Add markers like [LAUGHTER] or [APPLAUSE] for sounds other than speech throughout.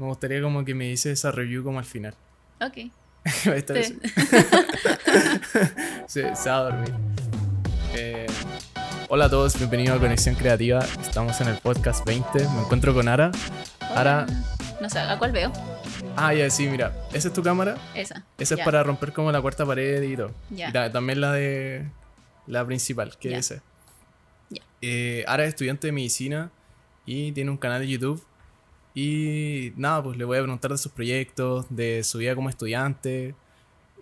Me gustaría como que me dices esa review como al final. [LAUGHS] Ok. Esta vez- se, se va a dormir. Eh, hola a todos, bienvenidos a Conexión Creativa. Estamos en el podcast 20. Me encuentro con Ara. Ara. No sé, ¿a cuál veo? Ah, ya, sí, mira. ¿Esa es tu cámara? Esa. Esa es para romper como la cuarta pared y todo. Ya. Y ta- también la de. La principal, que es esa. Ya. Eh, Ara es estudiante de medicina y tiene un canal de YouTube. Y nada, pues le voy a preguntar de sus proyectos, de su vida como estudiante.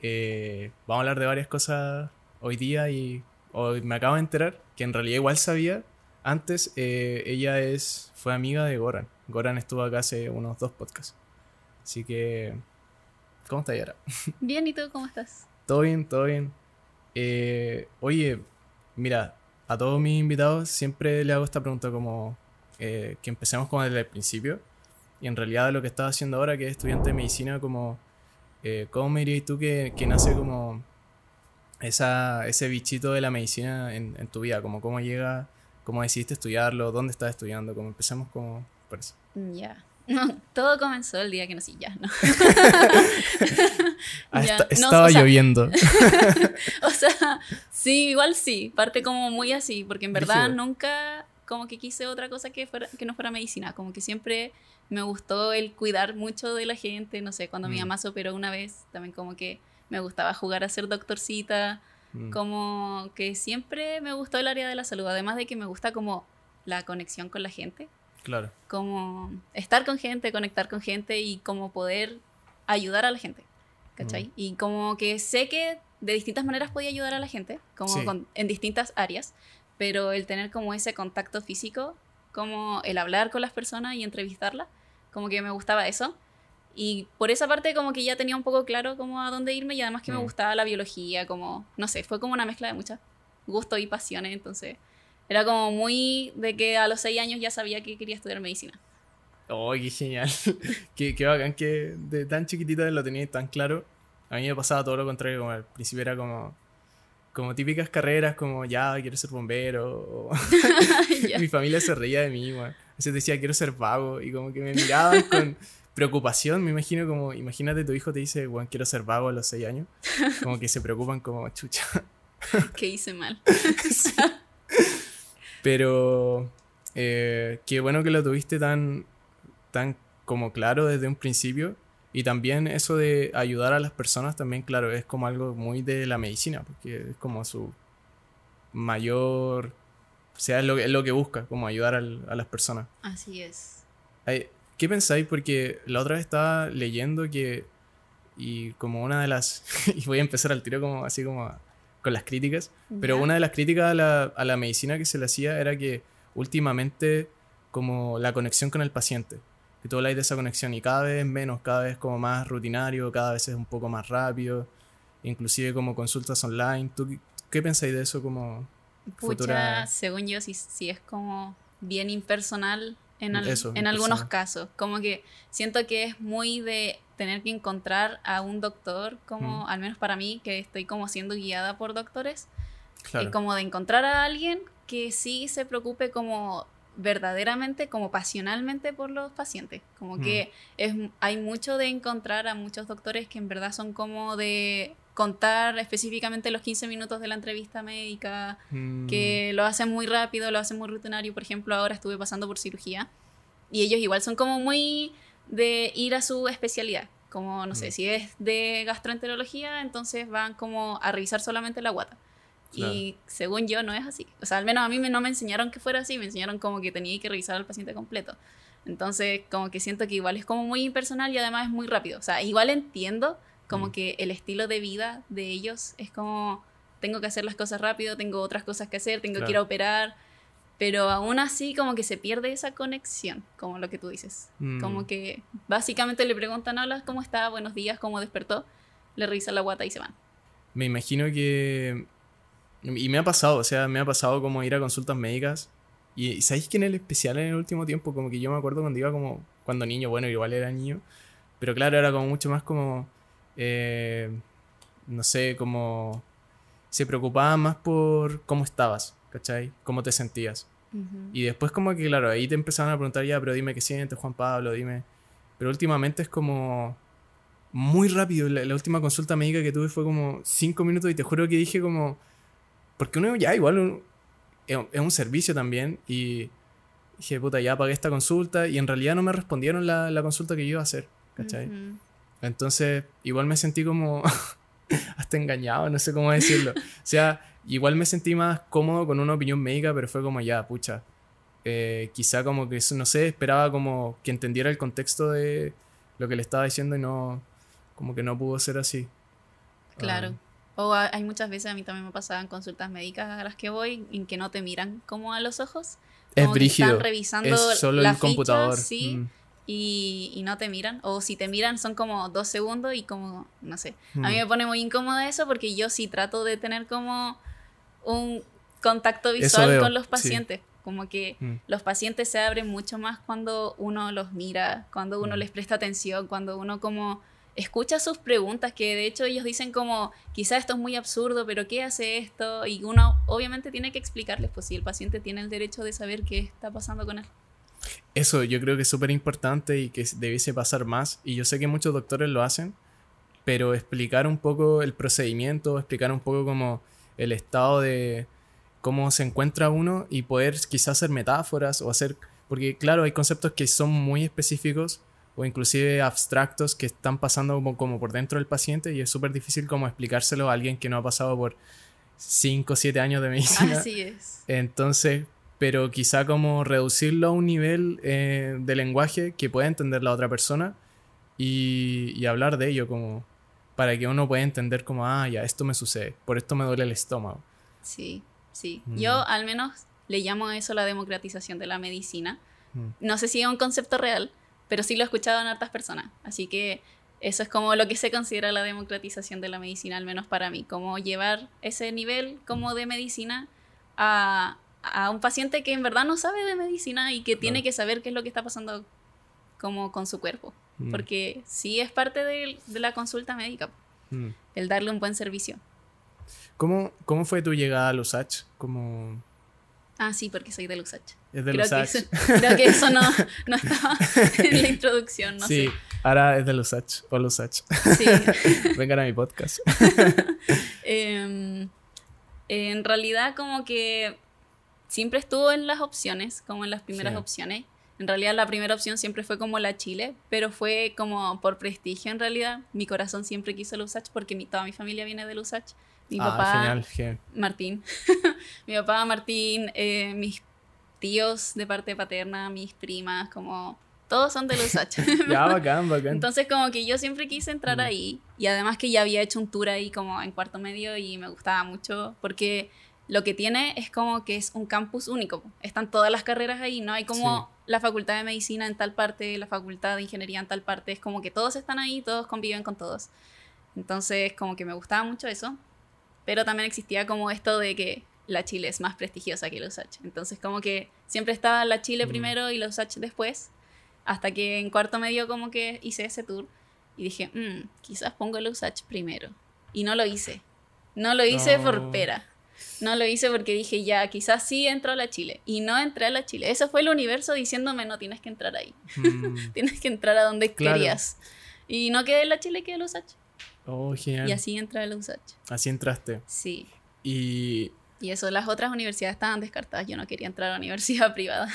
Eh, vamos a hablar de varias cosas hoy día y hoy me acabo de enterar que en realidad igual sabía. Antes eh, ella es fue amiga de Goran. Goran estuvo acá hace unos dos podcasts. Así que... ¿Cómo está Yara? [LAUGHS] Bien, ¿y tú cómo estás? Todo bien, todo bien. Eh, oye, mira, a todos mis invitados siempre le hago esta pregunta como que empecemos desde el principio. Y en realidad lo que estás haciendo ahora, que es estudiante de medicina, como eh, ¿cómo me dirías tú que, que nace como esa, ese bichito de la medicina en, en tu vida? Como cómo llega, cómo decidiste estudiarlo, dónde estás estudiando, como empecemos como por eso. Ya. [LAUGHS] No, todo comenzó el día que nací, ya, ¿no? [LAUGHS] Ah, Ya, no, estaba o sea- lloviendo. [LAUGHS] O sea, sí, igual sí, parte como muy así, porque en verdad nunca como que quise otra cosa que, fuera, que no fuera medicina, como que siempre me gustó el cuidar mucho de la gente, no sé, cuando mi Mm. mamá se operó una vez, también como que me gustaba jugar a ser doctorcita, Mm, como que siempre me gustó el área de la salud, además de que me gusta como la conexión con la gente, claro. como estar con gente, conectar con gente y como poder ayudar a la gente, ¿cachai? Mm. Y como que sé que de distintas maneras podía ayudar a la gente, como Sí. con- en distintas áreas, pero el tener como ese contacto físico, como el hablar con las personas y entrevistarlas, como que me gustaba eso. Y por esa parte como que ya tenía un poco claro como a dónde irme y además que me Mm. gustaba la biología, como, no sé, fue como una mezcla de muchas gustos y pasiones, entonces era como muy de que a los seis años ya sabía que quería estudiar medicina. Oh, qué genial. [LAUGHS] qué, qué bacán que de tan chiquitita lo teníais tan claro. A mí me pasaba todo lo contrario, como al principio era como, como típicas carreras, como ya quiero ser bombero. [LAUGHS] [LAUGHS] Mi familia se reía de mí. A veces decía quiero ser vago y como que me miraban con preocupación. Me imagino como, imagínate tu hijo te dice, bueno, quiero ser vago a los 6 años. Como que se preocupan como chucha. [LAUGHS] que hice mal. Pero eh, qué bueno que lo tuviste tan, tan como claro desde un principio. Y también eso de ayudar a las personas también, claro, es como algo muy de la medicina, porque es como su mayor... O sea, es lo, que- es lo que busca, como ayudar al- a las personas. Así es. ¿Qué pensáis? Porque la otra vez estaba leyendo que... Y como una de las... [LAUGHS] Y voy a empezar al tiro como así como con las críticas. Pero una de las críticas a la, a la medicina que se le hacía era que últimamente como la conexión con el paciente, que tú habláis de esa conexión y cada vez menos, cada vez como más rutinario, cada vez es un poco más rápido, inclusive como consultas online. ¿Tú qué, qué pensáis de eso como Pucha, futura- según yo, sí, sí es como bien impersonal en, al- Eso, en algunos casos. Como que siento que es muy de tener que encontrar a un doctor, como Mm. al menos para mí, que estoy como siendo guiada por doctores, Claro. y como de encontrar a alguien que sí se preocupe como verdaderamente, como pasionalmente por los pacientes. Como que es, hay mucho de encontrar a muchos doctores que en verdad son como de contar específicamente los 15 minutos de la entrevista médica, Mm, que lo hacen muy rápido, lo hacen muy rutinario. Por ejemplo, ahora estuve pasando por cirugía y ellos igual son como muy de ir a su especialidad. Como, no sé, Mm. si es de gastroenterología, entonces van como a revisar solamente la guata. Y según yo no es así. O sea, al menos a mí me- no me enseñaron que fuera así, me enseñaron como que tenía que revisar al paciente completo. Entonces, como que siento que igual es como muy impersonal y además es muy rápido. O sea, igual entiendo como Mm. que el estilo de vida de ellos es como, tengo que hacer las cosas rápido, tengo otras cosas que hacer, tengo que ir a operar. Pero aún así como que se pierde esa conexión, como lo que tú dices. mm, Como que básicamente le preguntan, hola, ¿cómo está? Buenos días, ¿cómo despertó? Le revisan la guata y se van. Me imagino que... Y me ha pasado, o sea, me ha pasado como ir a consultas médicas. Y, ¿sabéis que en el especial en el último tiempo, como que yo me acuerdo cuando iba como, cuando niño, bueno, igual era niño, pero claro, era como mucho más como, eh, no sé, como, se preocupaban más por cómo estabas, ¿cachai? Cómo te sentías. Y después como que, claro, ahí te empezaban a preguntar ya, pero dime qué sientes, Juan Pablo, dime... pero últimamente es como muy rápido. La, última consulta médica que tuve fue como 5 minutos y te juro que dije como, porque uno ya igual es un servicio también y dije, puta, ya pagué esta consulta y en realidad no me respondieron la, la consulta que yo iba a hacer, ¿cachai? Entonces, igual me sentí como [LAUGHS] hasta engañado, no sé cómo decirlo. O sea, igual me sentí más cómodo con una opinión médica, pero fue como ya, pucha. Eh, quizá como que, no sé, esperaba como que entendiera el contexto de lo que le estaba diciendo y no, como que no pudo ser así. Claro. Ah. O hay muchas veces, a mí también me pasaban consultas médicas a las que voy en que no te miran como a los ojos. es brígido. Están revisando es solo el computador. sí. Mm y, y, no te miran. O si te miran son como dos segundos y como, no sé. A mí mm. me pone muy incómoda eso porque yo sí trato de tener como un contacto visual con los pacientes. Como que mm. los pacientes se abren mucho más cuando uno los mira, cuando uno mm. les presta atención, cuando uno como escucha sus preguntas, que de hecho ellos dicen como, quizá esto es muy absurdo, pero ¿qué hace esto? Y uno obviamente tiene que explicarles, pues si el paciente tiene el derecho de saber qué está pasando con él. Eso yo creo que es súper importante y que debiese pasar más. Y yo sé que muchos doctores lo hacen, pero explicar un poco el procedimiento, explicar un poco como el estado de cómo se encuentra uno y poder quizás hacer metáforas o hacer... Porque claro, hay conceptos que son muy específicos o inclusive abstractos que están pasando como, como por dentro del paciente y es súper difícil como explicárselo a alguien que no ha pasado por 5 o 7 años de medicina. Así es. Entonces, pero quizá como reducirlo a un nivel eh, de lenguaje que pueda entender la otra persona y, hablar de ello como para que uno pueda entender como, ah, ya, esto me sucede, por esto me duele el estómago. Sí, sí. Mm. Yo al menos le llamo a eso la democratización de la medicina. Mm. No sé si es un concepto real, pero sí lo he escuchado en otras personas. Así que eso es como lo que se considera la democratización de la medicina, al menos para mí, como llevar ese nivel como de medicina a, a un paciente que en verdad no sabe de medicina y que tiene que saber qué es lo que está pasando como con su cuerpo. Mm. Porque sí es parte de, la consulta médica, mm. el darle un buen servicio. ¿Cómo, ¿Cómo fue tu llegada a Lusach? ¿Cómo... Ah, sí, porque soy de Lusach. Es de creo Lusach. Que creo que eso no, [LAUGHS] no, estaba en la introducción, no sí, ahora es de Lusach o Lusach. Sí. [LAUGHS] Vengan a mi podcast. [LAUGHS] Em, en realidad como que siempre estuvo en las opciones, como en las primeras opciones. En realidad la primera opción siempre fue como la Chile, pero fue como por prestigio en realidad. Mi corazón siempre quiso Lusach porque mi, toda mi familia viene de Lusach. Mi ah, papá, Martín. [LAUGHS] mi papá, Martín, eh, mis tíos de parte paterna, mis primas, como todos son de Lusach. [LAUGHS] ya, [LAUGHS] bacán, bacán. Entonces como que yo siempre quise entrar mm. ahí y además que ya había hecho un tour ahí como en cuarto medio y me gustaba mucho porque lo que tiene es como que es un campus único. Están todas las carreras ahí, no hay como la facultad de medicina en tal parte, la facultad de ingeniería en tal parte, es como que todos están ahí, todos conviven con todos. Entonces, como que me gustaba mucho eso, pero también existía como esto de que la Chile es más prestigiosa que la USACH. Entonces, como que siempre estaba la Chile mm. primero y la USACH después, hasta que en cuarto medio como que hice ese tour y dije, mm, quizás pongo la USACH primero. Y no lo hice. No lo hice por pera. No lo hice porque dije, ya, quizás sí entro a la Chile. Y no entré a la Chile. Eso fue el universo diciéndome, no tienes que entrar ahí. Mm. [LAUGHS] tienes que entrar a donde querías. Y no quedé en la Chile, quedé en la USACH. Oh, genial. Y así entré a la USACH. Así entraste. Sí. Y... Y eso, las otras universidades estaban descartadas. Yo no quería entrar a la universidad [LAUGHS] privada.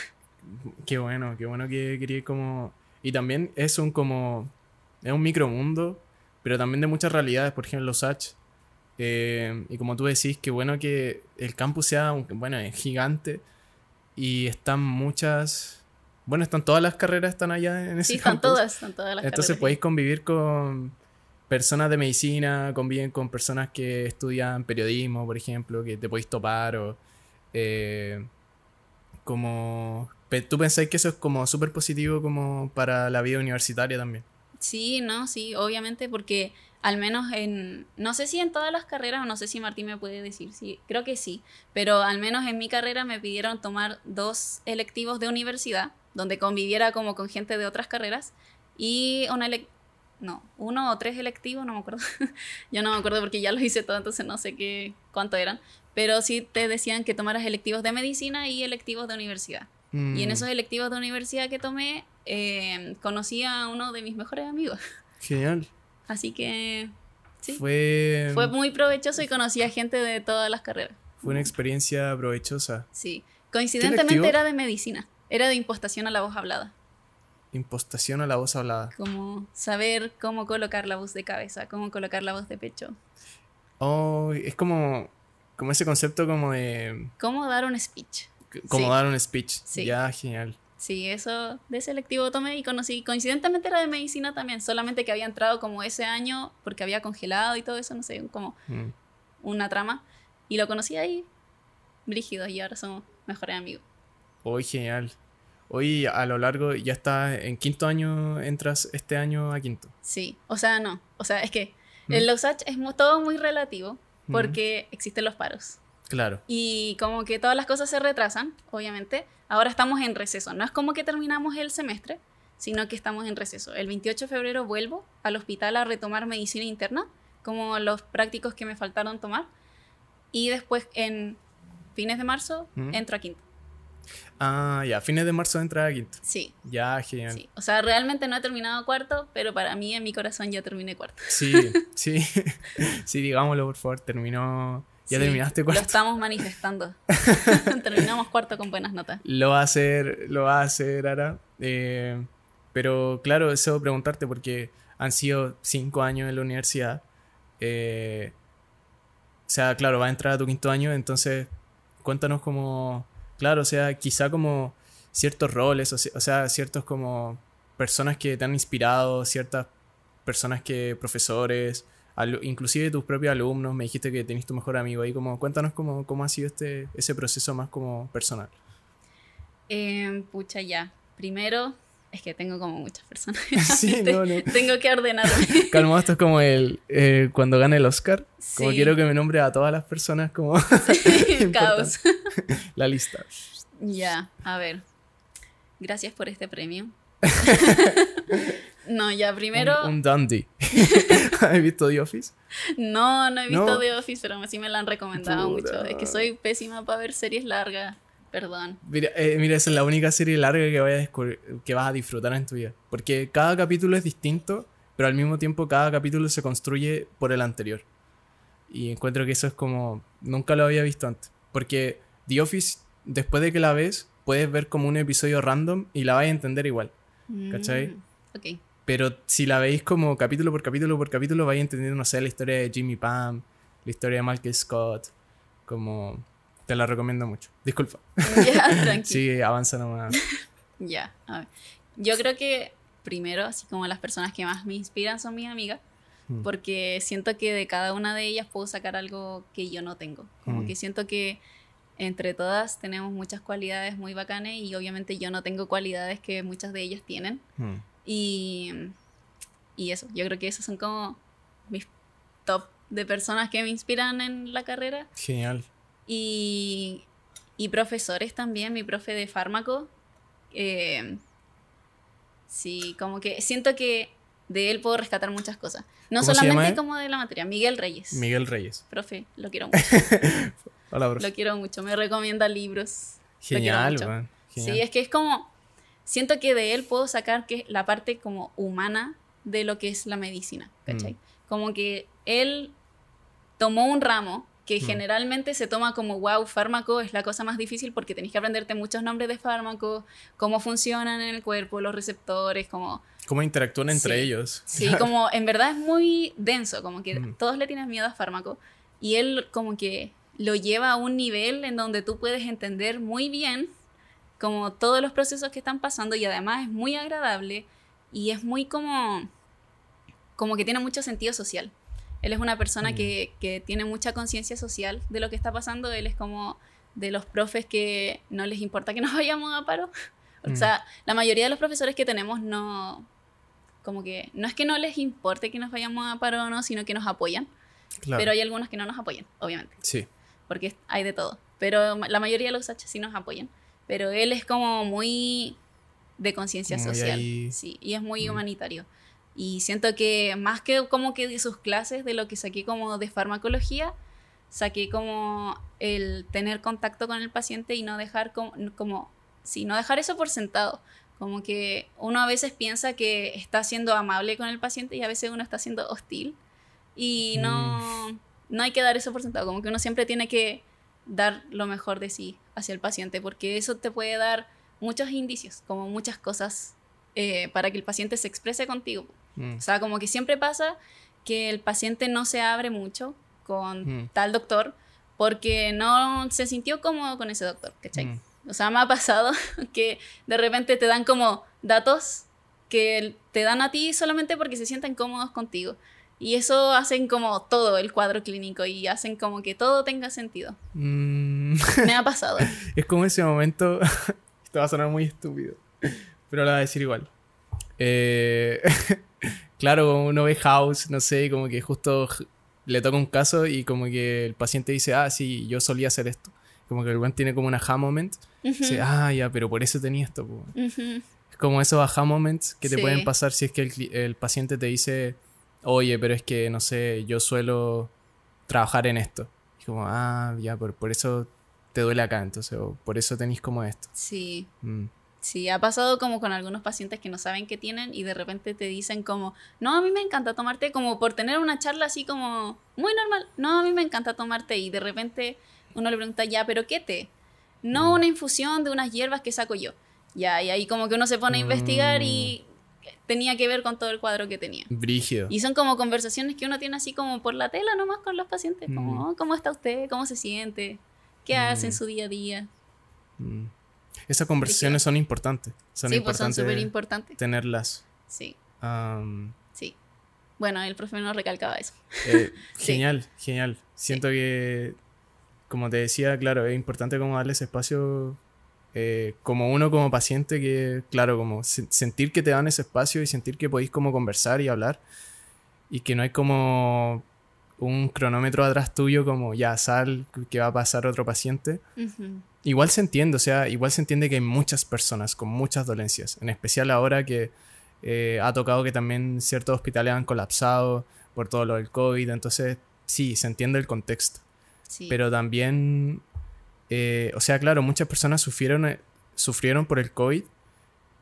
Qué bueno, qué bueno que quería como... Y también es un como... Es un micromundo, pero también de muchas realidades. Por ejemplo, los USACH eh, y como tú decís, qué bueno que el campus sea, bueno, es gigante y están muchas, bueno, están todas las carreras están allá en ese sí, están todas, están todas las Entonces podéis convivir con personas de medicina, conviven con personas que estudian periodismo, por ejemplo, que te podéis topar o eh, como... ¿Tú pensáis que eso es como súper positivo como para la vida universitaria también? Sí, no, sí, obviamente porque al menos en, no sé si en todas las carreras, o no sé si Martín me puede decir, sí, creo que sí, pero al menos en mi carrera me pidieron tomar dos electivos de universidad, donde conviviera como con gente de otras carreras, y una no, uno o tres electivos, no me acuerdo, [LAUGHS] yo no me acuerdo porque ya los hice todo, entonces no sé qué, cuánto eran, pero sí te decían que tomaras electivos de medicina y electivos de universidad. Y en Mm, esos electivos de universidad que tomé, eh, conocí a uno de mis mejores amigos. [LAUGHS] Genial. Así que sí, Fue, fue muy provechoso y conocí a gente de todas las carreras. fue una experiencia provechosa. Sí. Coincidentemente era de medicina. Era de impostación a la voz hablada. Impostación a la voz hablada. Como saber cómo colocar la voz de cabeza, cómo colocar la voz de pecho. Oh, es como, como ese concepto como de... Cómo dar un speech. Como Sí. dar un speech. Sí. Ya, genial. Sí, eso de selectivo tomé y conocí. Coincidentemente era de medicina también, solamente que había entrado como ese año porque había congelado y todo eso, no sé, como Mm. una trama. Y lo conocí ahí, brígidos, y ahora somos mejores amigos. Hoy genial. Hoy a lo largo, ya está en quinto año, entras este año a quinto. Sí, o sea, no. O sea, es que ¿Mm? en los H es todo muy relativo ¿Mm? porque existen los paros. Claro. Y como que todas las cosas se retrasan, obviamente. Ahora estamos en receso. No es como que terminamos el semestre, sino que estamos en receso. El 28 de febrero vuelvo al hospital a retomar medicina interna, como los prácticos que me faltaron tomar. Y después en fines de marzo ¿Mm? entro a quinto. Ah, ya, fines de marzo entra a quinto. Sí, Ya, genial. sí. O sea, realmente no he terminado cuarto, pero para mí en mi corazón ya terminé cuarto. Sí, [LAUGHS] sí, sí, digámoslo por favor, terminó. ¿Ya Sí, terminaste Lo cuarto? estamos manifestando. [LAUGHS] [LAUGHS] Terminamos cuarto con buenas notas. Lo va a hacer, lo va a hacer Ara. Eh, pero claro, deseo preguntarte porque han sido cinco años en la universidad. Eh, o sea, claro, va a entrar a tu quinto año, entonces cuéntanos como, claro, o sea, quizá como ciertos roles, o se- o sea, ciertos como personas que te han inspirado, ciertas personas que, profesores, inclusive tus propios alumnos, me dijiste que tenés tu mejor amigo ahí, como cuéntanos cómo, cómo ha sido este, ese proceso más como personal. Eh, pucha, ya. Primero, es que tengo como muchas personas. [LAUGHS] Sí, [LAUGHS] no, no. Tengo que ordenarme. [LAUGHS] Calmo, esto es como el eh, cuando gane el Oscar. Como Sí. quiero que me nombre a todas las personas como El caos. la lista. Ya, a ver. Gracias por este premio. no, ya, primero. Un, un dandy. ¿Has visto The Office? No, no he visto No. The Office, pero sí me la han recomendado mucho. Es que soy pésima para ver series largas. Perdón. Mira, eh, mira, esa es la única serie larga que, vaya a descubrir- que vas a disfrutar en tu vida. Porque cada capítulo es distinto, pero al mismo tiempo cada capítulo se construye por el anterior. Y encuentro que eso es como... Nunca lo había visto antes. Porque The Office, después de que la ves, puedes ver como un episodio random y la vas a entender igual. ¿Cachai? Mm, ok. Pero si la veis como capítulo por capítulo por capítulo, vais entendiendo, no sé, la historia de Jimmy Pam, la historia de Michael Scott. Como. Te la recomiendo mucho. Disculpa. Ya. [LAUGHS] Sí, avanza nomás. [LAUGHS] Ya, a ver. Yo creo que primero, así como las personas que más me inspiran son mis amigas, Mm. porque siento que de cada una de ellas puedo sacar algo que yo no tengo. Como Mm. que siento que entre todas tenemos muchas cualidades muy bacanas y obviamente yo no tengo cualidades que muchas de ellas tienen. Hmm. Y, y eso, yo creo que esos son como mis top de personas que me inspiran en la carrera. Genial. Y, y profesores también, mi profe de fármaco. eh, sí, como que siento que de él puedo rescatar muchas cosas. No ¿Cómo se llama solamente como de la materia. Miguel Reyes. Miguel Reyes. Profe, lo quiero [LAUGHS] mucho. Hola, bro. lo quiero mucho. Me recomienda libros. Genial. Genial. Sí, es que es como. Siento que de él puedo sacar que la parte como humana de lo que es la medicina, ¿cachai? Mm. Como que él tomó un ramo que Mm. generalmente se toma como, wow, fármaco es la cosa más difícil porque tenés que aprenderte muchos nombres de fármacos, cómo funcionan en el cuerpo, los receptores, como... ¿Cómo interactúan entre Sí. ellos? Sí, [LAUGHS] como en verdad es muy denso, como que Mm. todos le tienen miedo a fármaco y él como que lo lleva a un nivel en donde tú puedes entender muy bien como todos los procesos que están pasando y además es muy agradable y es muy como como que tiene mucho sentido social. Él es una persona Mm. que, que tiene mucha conciencia social de lo que está pasando. Él es como de los profes que no les importa que nos [LAUGHS] vayamos a paro. O Mm. sea, la mayoría de los profesores que tenemos no, como que, no es que no les importe que nos vayamos a paro o no, sino que nos apoyan. Claro. Pero hay algunos que no nos apoyan, obviamente, Sí. porque hay de todo. Pero la mayoría de los H sí nos apoyan. Pero él es como muy de conciencia social. ahí. Sí, y es muy Mm. humanitario. Y siento que más que como que de sus clases, de lo que saqué como de farmacología, saqué como el tener contacto con el paciente y no dejar como, como sí, no dejar eso por sentado. Como que uno a veces piensa que está siendo amable con el paciente y a veces uno está siendo hostil. Y no, Mm. no hay que dar eso por sentado. Como que uno siempre tiene que dar lo mejor de sí hacia el paciente, porque eso te puede dar muchos indicios, como muchas cosas eh, para que el paciente se exprese contigo. Mm. O sea, como que siempre pasa que el paciente no se abre mucho con Mm. tal doctor porque no se sintió cómodo con ese doctor, ¿cachai? Mm. O sea, me ha pasado [LAUGHS] que de repente te dan como datos que te dan a ti solamente porque se sienten cómodos contigo. Y eso hacen como todo el cuadro clínico y hacen como que todo tenga sentido. Mm. [LAUGHS] Me ha pasado. [LAUGHS] Es como ese momento. Esto va a sonar muy estúpido. Pero lo voy a decir igual. Eh, claro, uno ve House, no sé, como que justo le toca un caso y como que el paciente dice, ah, sí, yo solía hacer esto. Como que el buen tiene como un aha moment. Dice, ah, ya, pero por eso tenía esto. po". Ujú. Es como esos aha moments que te Sí. pueden pasar si es que el, paciente te dice, oye, pero es que, no sé, yo suelo trabajar en esto. Y como, ah, ya, por, por eso te duele acá, entonces, o por eso tenéis como esto. Sí. Mm. Sí, ha pasado como con algunos pacientes que no saben qué tienen y de repente te dicen como, no, a mí me encanta tomarte como por tener una charla así como muy normal, no, a mí me encanta tomarte y de repente uno le pregunta, ya, pero ¿qué té? No Mm. una infusión de unas hierbas que saco yo. Ya, y ahí como que uno se pone a investigar y tenía que ver con todo el cuadro que tenía. Brígido. Y son como conversaciones que uno tiene así como por la tela nomás con los pacientes, como, Mm. "Oh, ¿cómo está usted? ¿Cómo se siente? ¿Qué hace en Mm. su día a día? Mm. Esas conversaciones son importantes. Son sí, pues son importantes súper importantes. tenerlas. Sí. Sí. Bueno, el profe nos recalcaba eso. eh, [LAUGHS] Sí. genial, genial. Siento que, como te decía, claro, es importante como darle ese espacio, eh, como uno como paciente, que, claro, como se- sentir que te dan ese espacio y sentir que podéis como conversar y hablar y que no hay como un cronómetro atrás tuyo como ya sal que va a pasar otro paciente. Igual se entiende, o sea, igual se entiende que hay muchas personas con muchas dolencias, en especial ahora que eh, ha tocado que también ciertos hospitales han colapsado por todo lo del COVID, entonces sí, se entiende el contexto, Sí. pero también, eh, o sea, claro, muchas personas sufrieron, eh, sufrieron por el COVID,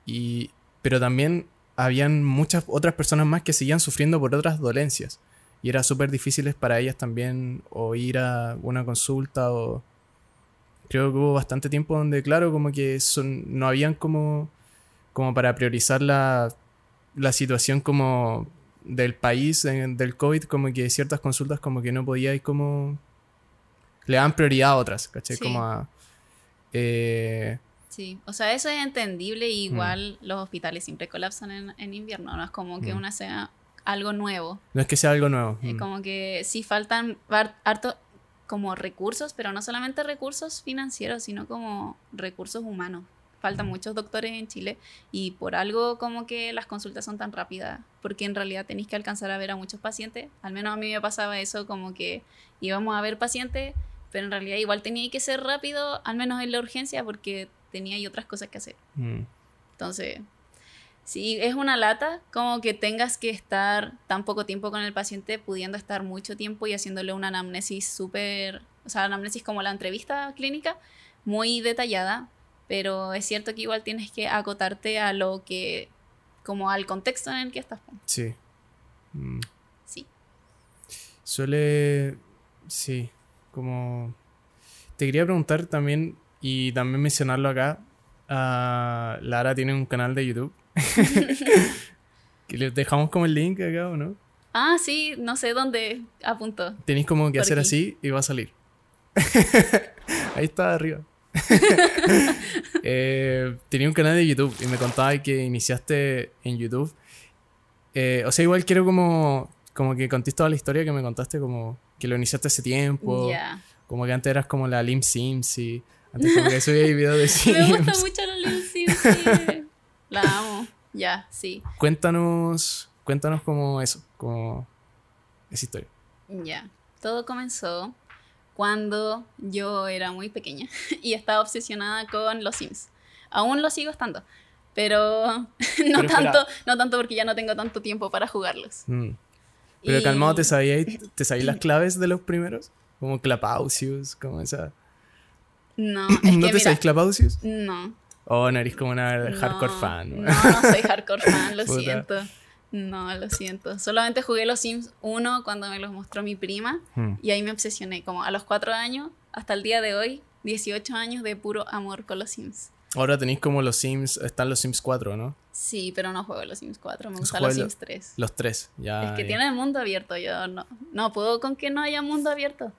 y, pero también habían muchas otras personas más que seguían sufriendo por otras dolencias. Y era súper difícil para ellas también o ir a una consulta o... Creo que hubo bastante tiempo donde, claro, como que son, no habían como, como para priorizar la, la situación como del país, eh, del COVID, como que ciertas consultas como que no podía y como... Le dan prioridad a otras, ¿cachai? Sí. Como a... eh, Sí, o sea, eso es entendible. Mm. Igual los hospitales siempre colapsan en, en invierno. No es como que Mm. una sea algo nuevo. no es que sea algo nuevo. Es mm. como que sí faltan har- harto como recursos, pero no solamente recursos financieros, sino como recursos humanos. Faltan Mm. muchos doctores en Chile y por algo como que las consultas son tan rápidas, porque en realidad tenéis que alcanzar a ver a muchos pacientes. Al menos a mí me pasaba eso, como que íbamos a ver pacientes, pero en realidad igual tenía que ser rápido, al menos en la urgencia, porque tenía ahí otras cosas que hacer. Mm. Entonces, sí, es una lata como que tengas que estar tan poco tiempo con el paciente, pudiendo estar mucho tiempo y haciéndole una anamnesis súper, o sea, anamnesis como la entrevista clínica, muy detallada, pero es cierto que igual tienes que acotarte a lo que, como al contexto en el que estás. Sí. Mm. Sí. Suele. Sí. Como. Te quería preguntar también, y también mencionarlo acá. ah, Lara tiene un canal de YouTube. Que le dejamos como el link acá, ¿o no? Ah, sí, no sé dónde apuntó. Tenéis como que hacer aquí. así y va a salir. [LAUGHS] Ahí está arriba. [LAUGHS] Eh, tenía un canal de YouTube y me contaba que iniciaste en YouTube. Eh, o sea, igual quiero como, como que contéis toda la historia que me contaste, como que lo iniciaste hace tiempo. Ya. Como que antes eras como la Lim Sims y antes como que subía videos de [LAUGHS] Me gusta Sims. mucho la Lil Sim, sí. La amo. Ya, sí. Cuéntanos, cuéntanos como eso, como esa historia. Ya, todo comenzó cuando yo era muy pequeña [LAUGHS] y estaba obsesionada con los Sims. Aún lo sigo estando, pero [LAUGHS] no Pero tanto, no tanto porque ya no tengo tanto tiempo para jugarlos. Mm. Pero Y- calmado, ¿te sabías, ¿te sabías las [CLEARS THROAT] claves de los primeros? Como Clapausius, como esa... No, [CLEARS THROAT] es ¿No que te mira, sabes Clapausius? no. Oh, no eres como una No, hardcore fan. No, no soy hardcore fan, lo [LAUGHS] Puta. siento. No, lo siento. Solamente jugué los Sims 1 cuando me los mostró mi prima Hmm. y ahí me obsesioné. Como a los 4 años, hasta el día de hoy, 18 años de puro amor con los Sims. Ahora tenéis como los Sims, están los Sims 4, ¿no? Sí, pero no juego los Sims 4, me gustan los. Sims 3. Los tres, ya. es que ya. tiene el mundo abierto, yo no, no puedo con que no haya mundo abierto.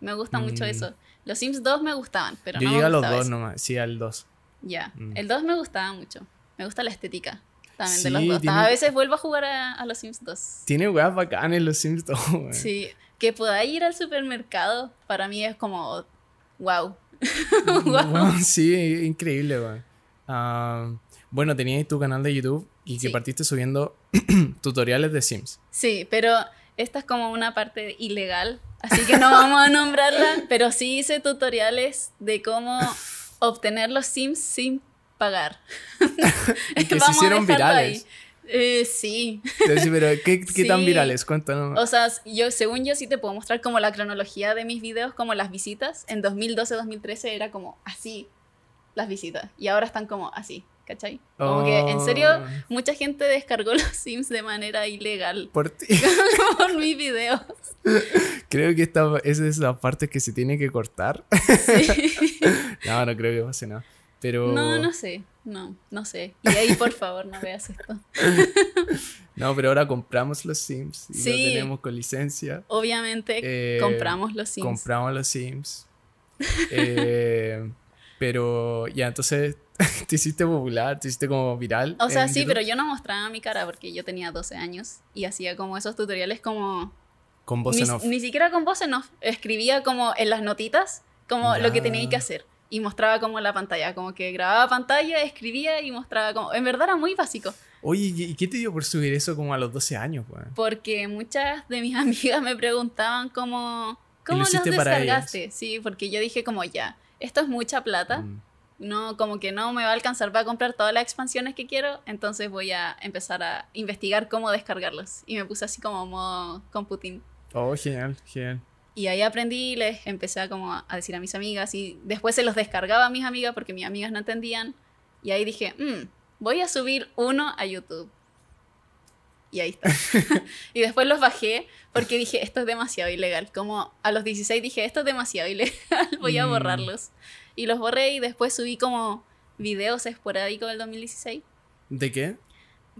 Me gusta mucho Mm. eso. Los Sims 2 me gustaban, pero Yo no llegué me a los gustaba dos eso. nomás, sí, al dos. Ya, Mm. el 2 me gustaba mucho. Me gusta la estética también de los dos. tiene- A veces vuelvo a jugar a, a los Sims 2. Tiene weas bacanes los Sims 2, [LAUGHS] weón. Sí, que podáis ir al supermercado, para mí es como, wow. [LAUGHS] Wow. Sí, increíble, weón. Ah, bueno, tenías tu canal de YouTube y que partiste subiendo [CLEARS THROAT] tutoriales de Sims. Sí, pero esta es como una parte ilegal, así que no vamos a [LAUGHS] nombrarla, pero sí hice tutoriales de cómo obtener los Sims sin pagar. [LAUGHS] Y que se [LAUGHS] Vamos a hicieron virales. ahí. Eh, sí. Entonces, pero ¿qué, qué [LAUGHS] tan Sí. virales? Cuéntanos. O sea, yo, según yo sí te puedo mostrar como la cronología de mis videos, como las visitas. En 2012-2013 era como así las visitas. Y ahora están como así, ¿cachai? Como que en serio, Oh. mucha gente descargó [LAUGHS] los Sims de manera ilegal Por ti. [LAUGHS] por mis videos. Creo que esta esa es la parte que se tiene que cortar. Sí. [LAUGHS] No, no creo que pase nada. Pero. No, no sé. No, no sé. Y ahí, por favor, no veas esto. No, pero ahora compramos los Sims y Sí. lo tenemos con licencia. Obviamente Eh, compramos los Sims. Compramos los Sims. Eh, pero ya, entonces [LAUGHS] te hiciste popular, te hiciste como viral. O sea, sí, YouTube. pero yo no mostraba mi cara porque yo tenía 12 años y hacía como esos tutoriales como Con voz ni, en off. ni siquiera con voz en off. Escribía como en las notitas, como lo que Ya. tenía que hacer. Y mostraba como la pantalla, como que grababa pantalla, escribía y mostraba como... En verdad era muy básico, Oye, ¿y qué te dio por subir eso como a los 12 años, weón? porque muchas de mis [LAUGHS] amigas me preguntaban como... ¿Cómo lo los descargaste? Sí, porque yo dije como ya, esto es mucha plata, Mm. No, como que no me va a alcanzar para comprar todas las expansiones que quiero, entonces voy a empezar a investigar cómo descargarlos. Y me puse así como modo computing. Oh, genial, genial. Y ahí aprendí les empecé a, como a decir a mis amigas y después se los descargaba a mis amigas porque mis amigas no entendían. Y ahí dije, "Mm, voy a subir uno a YouTube. Y ahí está. [LAUGHS] [LAUGHS] y después los bajé porque dije, esto es demasiado ilegal. Como a los 16 dije, esto es demasiado ilegal, [LAUGHS] voy a Mm. borrarlos. Y los borré y después subí como videos esporádicos del 2016. ¿De qué?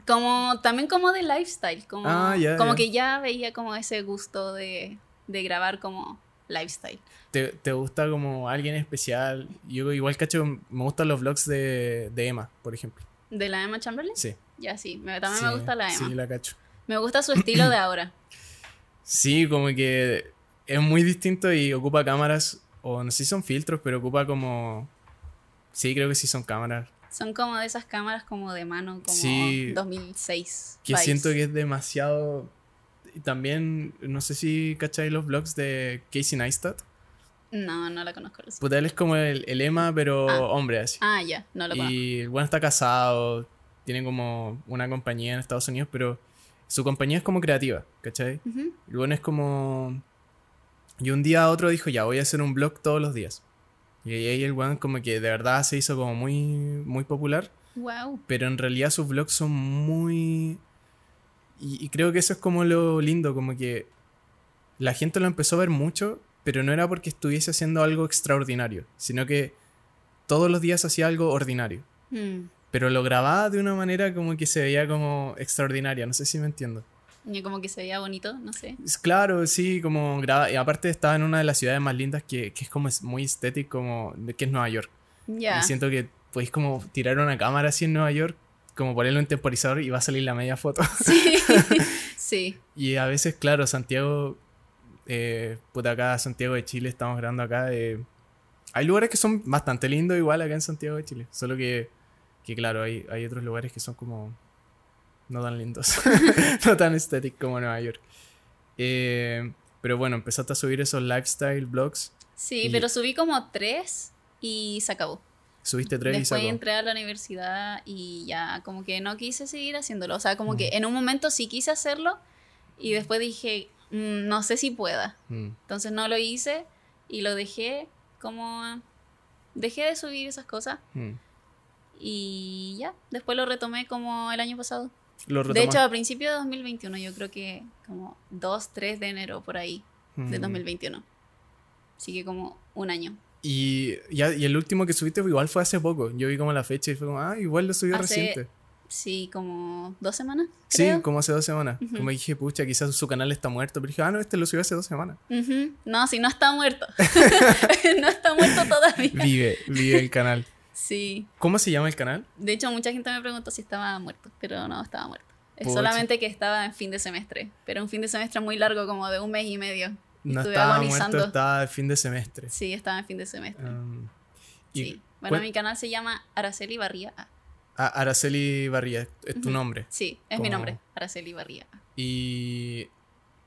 Como, también como de lifestyle, como, Ah, ya, como que ya veía como ese gusto de, de grabar como lifestyle. ¿Te, te gusta como alguien especial? Yo igual cacho, me gustan los vlogs de, de Emma, por ejemplo. ¿De la Emma Chamberlain? Sí. Ya sí, me- también Sí, me gusta la Emma. Sí, la cacho. Me gusta su estilo de [CLEARS THROAT] ahora. Sí, como que es muy distinto y ocupa cámaras, o no sé si son filtros, pero ocupa como... Sí, creo que sí son cámaras. Son como de esas cámaras como de mano, como Sí. 2006. Que siento que es demasiado... Y también, no sé si cacháis los vlogs de Casey Neistat. No, no la conozco. Puta, él es como el, el Emma, pero Ah. hombre así. Ah, ya, no lo conozco. Y el bueno está casado, tiene como una compañía en Estados Unidos, pero su compañía es como creativa, ¿cachai? El bueno es como... Y un día a otro dijo, ya, voy a hacer un blog todos los días. Y ahí el weón como que de verdad se hizo como muy, muy popular, Wow. pero en realidad sus vlogs son muy... Y, y creo que eso es como lo lindo, como que la gente lo empezó a ver mucho, pero no era porque estuviese haciendo algo extraordinario, sino que todos los días hacía algo ordinario. Mm. Pero lo grababa de una manera como que se veía como extraordinaria, no sé si me entiendo. Y como que se veía bonito, no sé. Claro, sí, como graba. Y aparte estaba en una de las ciudades más lindas que, que es como es muy estético, como que es Nueva York. Ya. Y siento que podéis como tirar una cámara así en Nueva York, como ponerle un temporizador y va a salir la media foto. [LAUGHS] Sí. [LAUGHS] sí. y a veces, claro, Santiago, eh, puta acá, Santiago de Chile, estamos grabando acá. eh, hay lugares que son bastante lindos igual acá en Santiago de Chile. Solo que, que claro, hay, hay otros lugares que son como no tan lindos. [LAUGHS] no tan estéticos como Nueva York. Eh, pero bueno, empezaste a subir esos lifestyle blogs. Sí, Y- pero subí como tres y se acabó. Subiste tres y Después sacó. entré a la universidad y ya como que no quise seguir haciéndolo. O sea, como Mm. que en un momento sí quise hacerlo y después dije, "Mm, no sé si pueda. Mm. Entonces no lo hice y lo dejé como... Dejé de subir esas cosas Mm. Y ya, después lo retomé como el año pasado. De hecho, a principios de 2021, yo creo que como 2, 3 de enero por ahí de Mm. 2021. Así que como un año. Y, ya, y el último que subiste igual fue hace poco. Yo vi como la fecha y fue como, ah, igual lo subió Hace- reciente. Sí, como dos semanas. Sí, creo. como hace dos semanas. Ujú. Como dije, pucha, quizás su canal está muerto. Pero dije, ah, no, este lo subió hace dos semanas. Ujú. No, si no está muerto. [LAUGHS] [LAUGHS] no está muerto todavía. Vive, vive el canal. Sí. ¿Cómo se llama el canal? De hecho, mucha gente me preguntó si estaba muerto, pero no estaba muerto. Es solamente que estaba en fin de semestre, pero un fin de semestre muy largo, como de un mes y medio. No estuve estaba agonizando. muerto, estaba el fin de semestre. Sí, estaba en fin de semestre. Um, y sí. Bueno, mi canal se llama Araceli Barría. A. Ah, Araceli Barría, es tu nombre. Sí, es mi nombre, Araceli Barría. A. Y,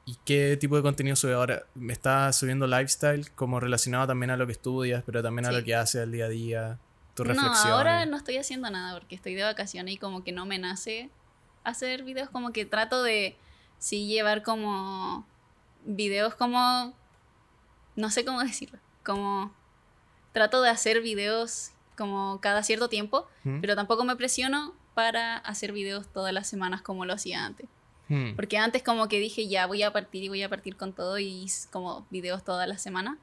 ¿Y qué tipo de contenido sube ahora? ¿Me está subiendo lifestyle como relacionado también a lo que estudias, pero también a Sí. lo que haces al día a día? No, ahora no estoy haciendo nada porque estoy de vacaciones y como que no me nace hacer videos, como que trato de sí llevar como videos como no sé cómo [LAUGHS] decirlo, como trato de hacer videos como cada cierto tiempo, ¿Mm? pero tampoco me presiono para hacer videos todas las semanas como lo hacía antes. Mm. Porque antes como que dije, ya voy a partir y voy a partir con todo y como videos todas las semanas.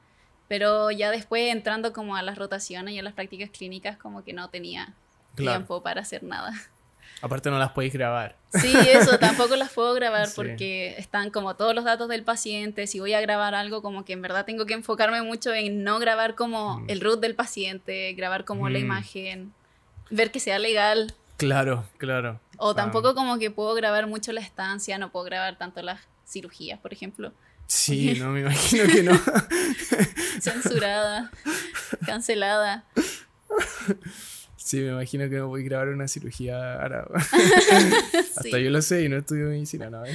Pero ya después entrando como a las rotaciones y a las prácticas clínicas como que no tenía Claro. tiempo para hacer nada. Aparte no las podéis grabar. Sí, eso tampoco las puedo grabar [LAUGHS] Sí. porque están como todos los datos del paciente. Si voy a grabar algo, como que en verdad tengo que enfocarme mucho en no grabar como Mm. el root del paciente, grabar como la Mm. imagen, ver que sea legal. Claro, claro. O Ah. tampoco como que puedo grabar mucho la estancia, no puedo grabar tanto las cirugías, por ejemplo. Sí, no, me imagino que no. [LAUGHS] Censurada, cancelada. Sí, me imagino que no voy a grabar una cirugía ahora. [LAUGHS] Hasta Sí. yo lo sé y no estudio medicina, ¿no? [LAUGHS]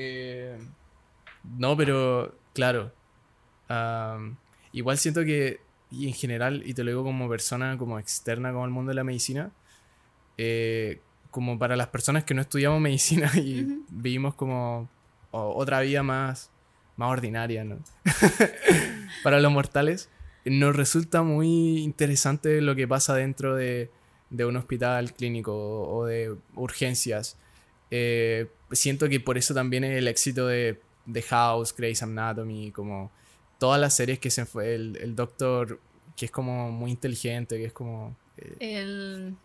Eh, no, pero claro. igual siento que, y en general, y te lo digo como persona, como externa como al mundo de la medicina, eh, como para las personas que no estudiamos medicina y vivimos como o- otra vida más, más ordinaria, ¿no? [LAUGHS] para los mortales, nos resulta muy interesante lo que pasa dentro de, de un hospital clínico o de urgencias. Eh, siento que por eso también el éxito de, de House, Grey's Anatomy, como todas las series que se fue, el, el doctor que es como muy inteligente, que es como... eh, El,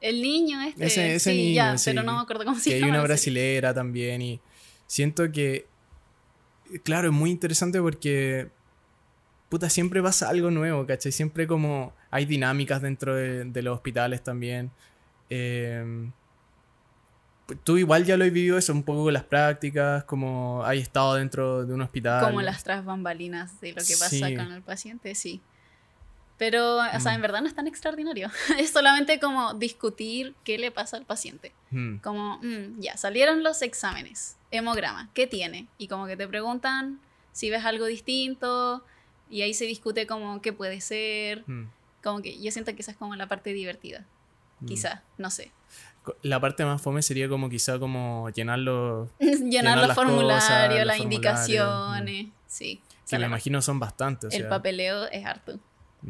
el niño este. Ese- ese sí, niño, ya, sí. pero no me acuerdo cómo se que hay llama. una brasilera también y siento que claro es muy interesante porque puta siempre pasa algo nuevo ¿cachai? siempre como hay dinámicas dentro de, de los hospitales también Eh, tú igual ya lo has vivido eso un poco con las prácticas como hay estado dentro de un hospital Como las tras bambalinas de lo que pasa Sí. con el paciente, sí. Pero, o sea, Mm. en verdad no es tan extraordinario. [LAUGHS] es solamente como discutir qué le pasa al paciente. Mm, Como, mm, ya, salieron los exámenes, hemograma, ¿qué tiene? Y como que te preguntan si ves algo distinto, y ahí se discute como qué puede ser. mm, Como que yo siento que esa es como la parte divertida, mm. quizá, no sé. La parte más fome sería como quizá como Llenar, los [LAUGHS] las formularios, cosas, los las formularios, indicaciones, sí. O que sea, me imagino son bastantes o el sea, papeleo es harto.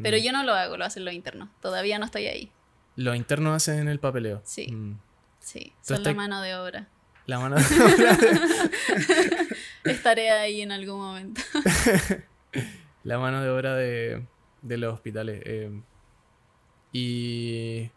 Pero mm. yo no lo hago, lo hacen los internos. Todavía no estoy ahí. los internos hacen el papeleo Sí. Mm. Sí, son la mano de obra. La mano de [LAUGHS] Estaré ahí en algún momento. [LAUGHS] la mano de obra de, de los hospitales. eh, y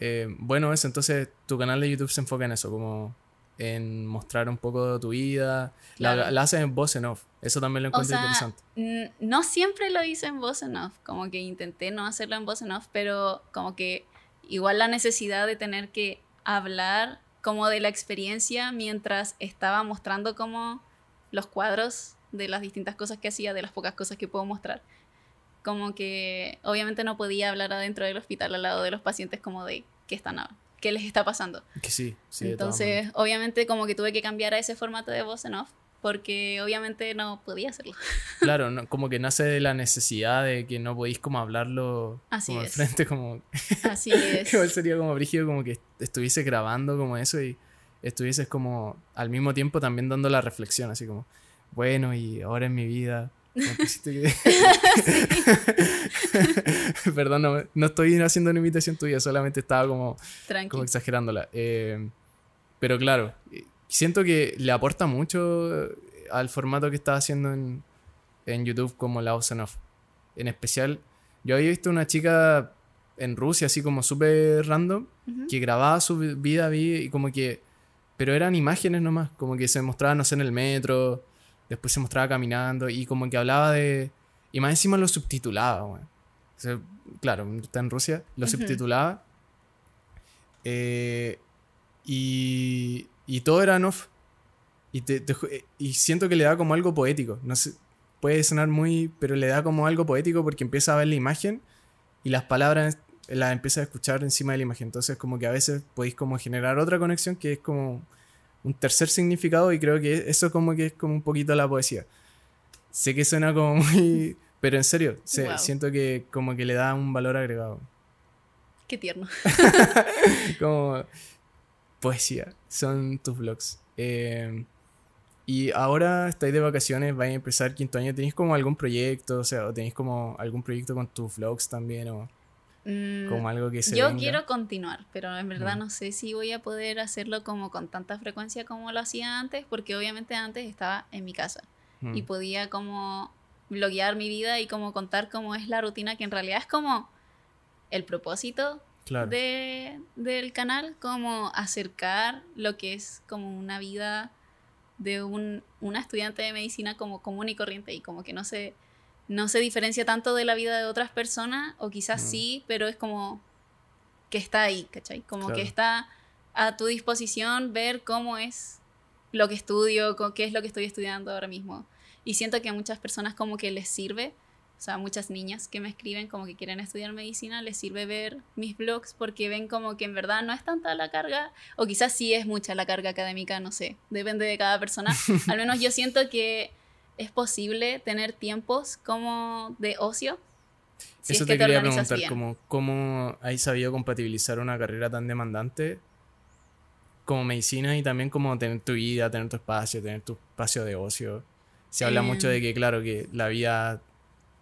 eh, bueno, eso, entonces tu canal de YouTube se enfoca en eso, como en mostrar un poco de tu vida. La, Claro. la haces en voz en off. Eso también lo O encuentro sea, interesante. no siempre lo hice en voz en off. Como que intenté no hacerlo en voz en off, pero como que igual la necesidad de tener que hablar como de la experiencia mientras estaba mostrando como los cuadros de las distintas cosas que hacía, de las pocas cosas que puedo mostrar. Como que obviamente no podía hablar adentro del hospital al lado de los pacientes como de qué están qué les está pasando. Que sí, sí. Entonces, obviamente como que tuve que cambiar a ese formato de voz en off porque obviamente no podía hacerlo. [LAUGHS] Claro, no- como que nace de la necesidad de que no podéis como hablarlo Así como al frente, como [LAUGHS] Así [LAUGHS] es. Igual sería como brígido como que estuviese grabando como eso y estuvieses como al mismo tiempo también dando la reflexión, así como, bueno, y ahora en mi vida. [LAUGHS] [LAUGHS] Perdón, no, estoy haciendo una imitación tuya, solamente estaba como, como exagerándola. Eh, pero claro, siento que le aporta mucho al formato que estaba haciendo en, en YouTube como la Ocean Off. En especial, yo había visto una chica en Rusia, así como súper random, que grababa su vida y como que. Pero eran imágenes nomás, como que se mostraba, no sé, en el metro, después se mostraba caminando y como que hablaba de. Y más encima lo subtitulaba, claro, está en Rusia, lo subtitulaba. Eh, y, y todo era off. Y, y siento que le da como algo poético. No sé, puede sonar muy. Pero le da como algo poético porque empieza a ver la imagen y las palabras la empieza a escuchar encima de la imagen. Entonces como que a veces podéis como generar otra conexión que es como un tercer significado y creo que eso como que es como un poquito la poesía. Sé que suena como muy... Pero en serio, siento que como que le da un valor agregado. Qué tierno. [LAUGHS] como poesía, son tus vlogs. Eh, y ahora estáis de vacaciones, vais a empezar quinto año, ¿tenéis como algún proyecto? O sea, ¿o tenéis como algún proyecto con tus vlogs también? O... Mm, como algo que se Yo quiero continuar, pero en verdad mm. no sé si voy a poder hacerlo como con tanta frecuencia como lo hacía antes, porque obviamente antes estaba en mi casa y mm. podía como bloguear mi vida y como contar cómo es la rutina, que en realidad es como el propósito de, del canal, como acercar lo que es como una vida de un, una estudiante de medicina como común y corriente y como que no se no se diferencia tanto de la vida de otras personas, o quizás mm. sí, pero es como que está ahí, ¿cachai? Como que está a tu disposición ver cómo es lo que estudio, qué es lo que estoy estudiando ahora mismo. Y siento que a muchas personas como que les sirve, o sea, muchas niñas que me escriben como que quieren estudiar medicina, les sirve ver mis blogs porque ven como que en verdad no es tanta la carga, o quizás sí es mucha la carga académica, no sé, depende de cada persona. [LAUGHS] Al menos yo siento que es posible tener tiempos como de ocio. Eso te, quería preguntar, como, ¿cómo has sabido compatibilizar una carrera tan demandante como medicina y también como tener tu vida, tener tu espacio, tener tu espacio de ocio? Se habla mucho de em. que, claro, que la vida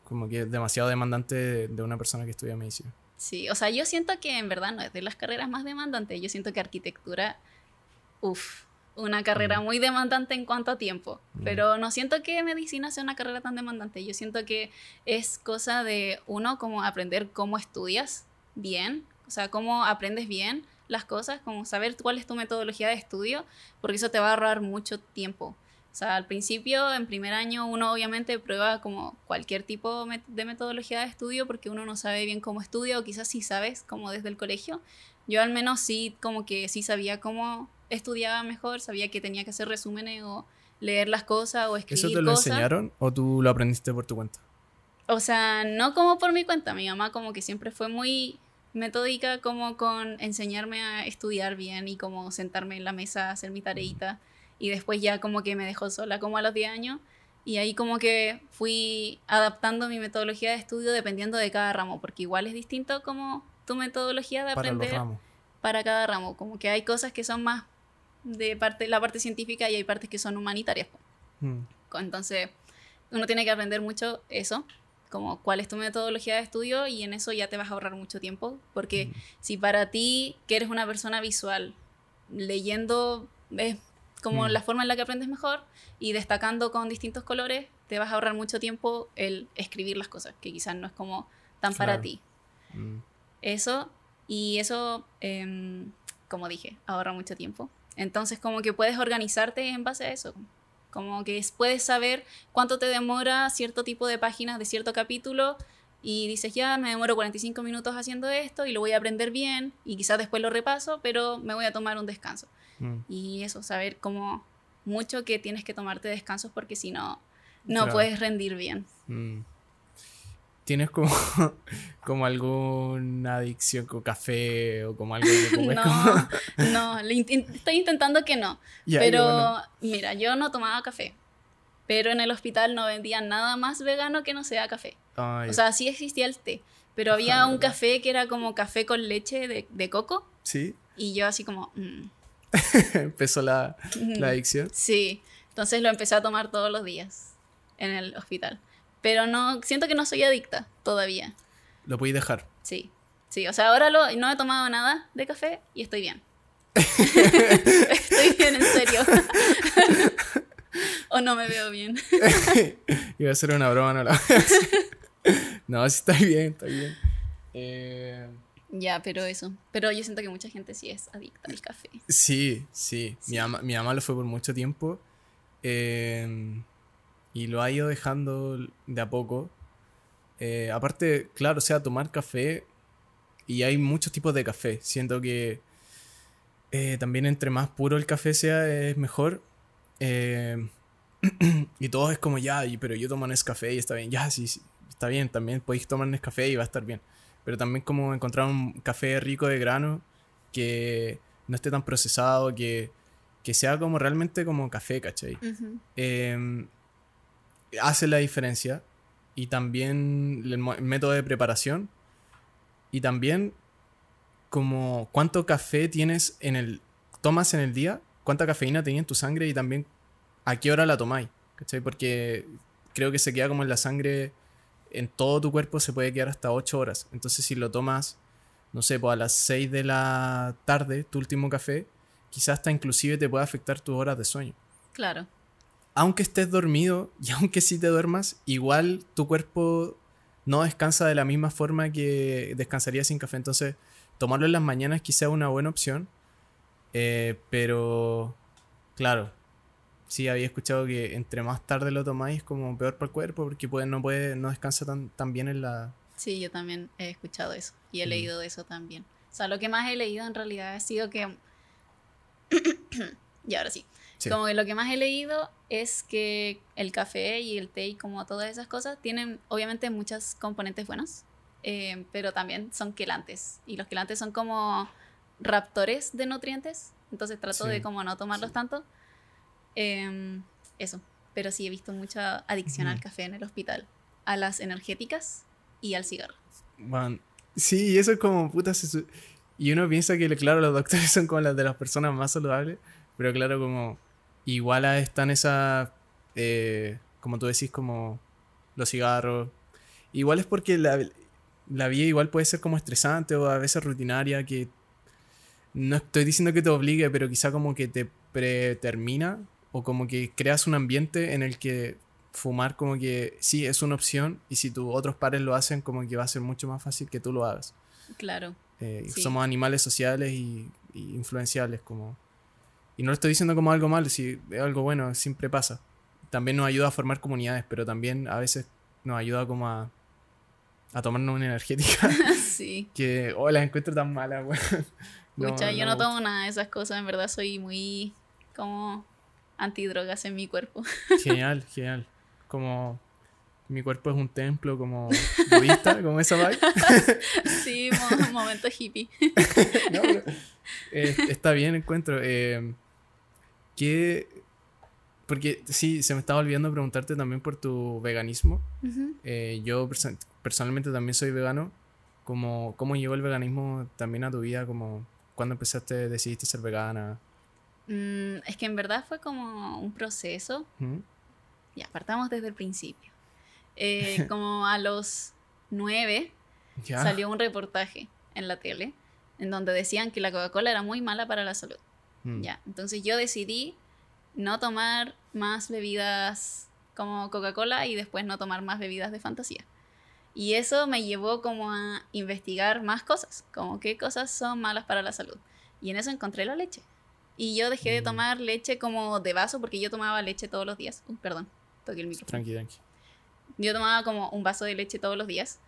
como que es demasiado demandante de, de una persona que estudia medicina. Sí, o sea, yo siento que en verdad no es de las carreras más demandantes. Yo siento que arquitectura, uff, una carrera mm. muy demandante en cuanto a tiempo, mm. pero no siento que medicina sea una carrera tan demandante. Yo siento que es cosa de uno como aprender cómo estudias bien, o sea, cómo aprendes bien las cosas, como saber cuál es tu metodología de estudio, porque eso te va a ahorrar mucho tiempo. O sea, al principio, en primer año, uno obviamente prueba como cualquier tipo de metodología de estudio porque uno no sabe bien cómo estudia o quizás sí sabes como desde el colegio. Yo al menos sí como que sí sabía cómo estudiaba mejor, sabía que tenía que hacer resúmenes o leer las cosas o escribir ¿Eso te lo enseñaron o tú lo aprendiste por tu cuenta? O sea, no como por mi cuenta, mi mamá como que siempre fue muy metódica como con enseñarme a estudiar bien y como sentarme en la mesa a hacer mi tareita y después ya como que me dejó sola como a los 10 años y ahí como que fui adaptando mi metodología de estudio dependiendo de cada ramo, porque igual es distinto como tu metodología de aprender para, para cada ramo, como que hay cosas que son más de parte, la parte científica y hay partes que son humanitarias. Mm. Entonces, uno tiene que aprender mucho eso, como cuál es tu metodología de estudio y en eso ya te vas a ahorrar mucho tiempo, porque mm. si para ti, que eres una persona visual, leyendo es como mm. la forma en la que aprendes mejor y destacando con distintos colores, te vas a ahorrar mucho tiempo el escribir las cosas, que quizás no es como tan para ti. Eso, y eso, em, como dije, ahorra mucho tiempo. Entonces como que puedes organizarte en base a eso. Como que puedes saber cuánto te demora cierto tipo de páginas de cierto capítulo y dices, ya, me demoro 45 minutos haciendo esto y lo voy a aprender bien y quizás después lo repaso, pero me voy a tomar un descanso. Mm. Y eso, saber como mucho que tienes que tomarte descansos porque si no, no puedes rendir bien. Mm. ¿Tienes como, [LAUGHS] como alguna adicción con café o como algo que [LAUGHS] comes? No, [LAUGHS] no, estoy intentando que no. pero mira, yo no tomaba café. Pero en el hospital no vendían nada más vegano que no sea café. O sea, sí existía el té. Pero había un café que era como café con leche de, de coco. Sí. Y yo así como... Mm. Empezó la, la adicción. Sí. Entonces lo empecé a tomar todos los días en el hospital. Pero no, siento que no soy adicta todavía. Lo podéis dejar. Sí, sí, o sea, ahora lo, no he tomado nada de café y estoy bien. [LAUGHS] estoy bien, en serio. [LAUGHS] o no me veo bien. [LAUGHS] Iba a ser una broma, no la No, sí está bien, está bien. Eh... Ya, pero eso. Pero yo siento que mucha gente sí es adicta al café. Sí, sí. Mi, mamá, mi lo fue por mucho tiempo. Em, y lo ha ido dejando de a poco. Eh, aparte, claro, o sea, tomar café. Y hay muchos tipos de café. Siento que eh, también entre más puro el café sea, es mejor. Em, [CLEARS THROAT] y todo es como, ya, pero yo tomo Nescafé y está bien. Ya, sí, sí, está bien. También podéis tomar Nescafé y va a estar bien pero también como encontrar un café rico de grano que no esté tan procesado, que, que sea como realmente como café, ¿cachai? Em, hace la diferencia y también el, método de preparación y también como cuánto café tienes en el tomas en el día, cuánta cafeína tenía en tu sangre y también a qué hora la tomáis. Porque creo que se queda como en la sangre en todo tu cuerpo se puede quedar hasta 8 horas. Entonces, si lo tomas, no sé, pues a las 6 de la tarde, tu último café, quizás hasta inclusive te pueda afectar tus horas de sueño. Claro. Aunque estés dormido y [LAUGHS] aunque sí te duermas, igual tu cuerpo no descansa de la misma forma que descansaría sin café. Entonces, tomarlo en las mañanas quizá una buena opción. Eh, pero, claro, sí había escuchado que entre más tarde lo tomáis como peor para el cuerpo porque puede, no puede no descansa tan, tan bien en la... Sí, yo también he escuchado eso y he mm. leído eso también. O sea, lo que más he leído en realidad ha sido que... [COUGHS] y ahora sí. Como que lo que más he leído es que el café y el té y como todas esas cosas tienen obviamente muchas componentes buenas, eh, pero también son quelantes. Y los quelantes son como raptores de nutrientes, entonces trato de como no tomarlos tanto Em, eso, pero sí he visto mucha adicción al café en el hospital, a las energéticas y al cigarro. Man, sí, eso es como puta. Y uno piensa que, claro, los doctores [LAUGHS] son como las de las personas más saludables, pero claro, como igual están esas, eh, como tú decís, como los cigarros. Igual es porque la, la vida igual puede ser como estresante o a veces rutinaria, que no estoy diciendo que te obligue, pero quizá como que te pretermina o como que creas un ambiente en el que fumar como que sí es una opción y si tus otros pares lo hacen como que va a ser mucho más fácil que tú lo hagas. Claro. Eh, somos animales sociales y, influenciables como... Y no lo estoy diciendo como algo malo, si es algo bueno, siempre pasa. También nos ayuda a formar comunidades, pero también a veces nos ayuda como a, a tomarnos una energética. [LAUGHS] [LAUGHS] sí. Que, oh, las encuentro tan malas, Escucha, yo no tomo nada de esas cosas, en verdad soy muy como antidrogas en mi cuerpo. [LAUGHS] Genial, genial. Como mi cuerpo es un templo, como budista, como esa vibe. sí, momento hippie. Eh, está bien, encuentro. Eh, ¿Qué...? Porque sí, se me estaba olvidando preguntarte también por tu veganismo. Eh, yo personalmente también soy vegano. Como, ¿Cómo llegó el veganismo también a tu vida? Como, ¿Cuándo empezaste, decidiste ser vegana? Mm, es que en verdad fue como un proceso. Ya, partamos desde el principio. Eh, [LAUGHS] como a los nueve salió un reportaje en la tele en donde decían que la Coca-Cola era muy mala para la salud. Mm. Ya, entonces yo decidí no tomar más bebidas como Coca-Cola y después no tomar más bebidas de fantasía. Y eso me llevó como a investigar más cosas, como qué cosas son malas para la salud. Y en eso encontré la leche. Y yo dejé de mm. tomar leche como de vaso porque yo tomaba leche todos los días. perdón, toqué el micrófono. Tranqui, tranqui. Yo tomaba como un vaso de leche todos los días.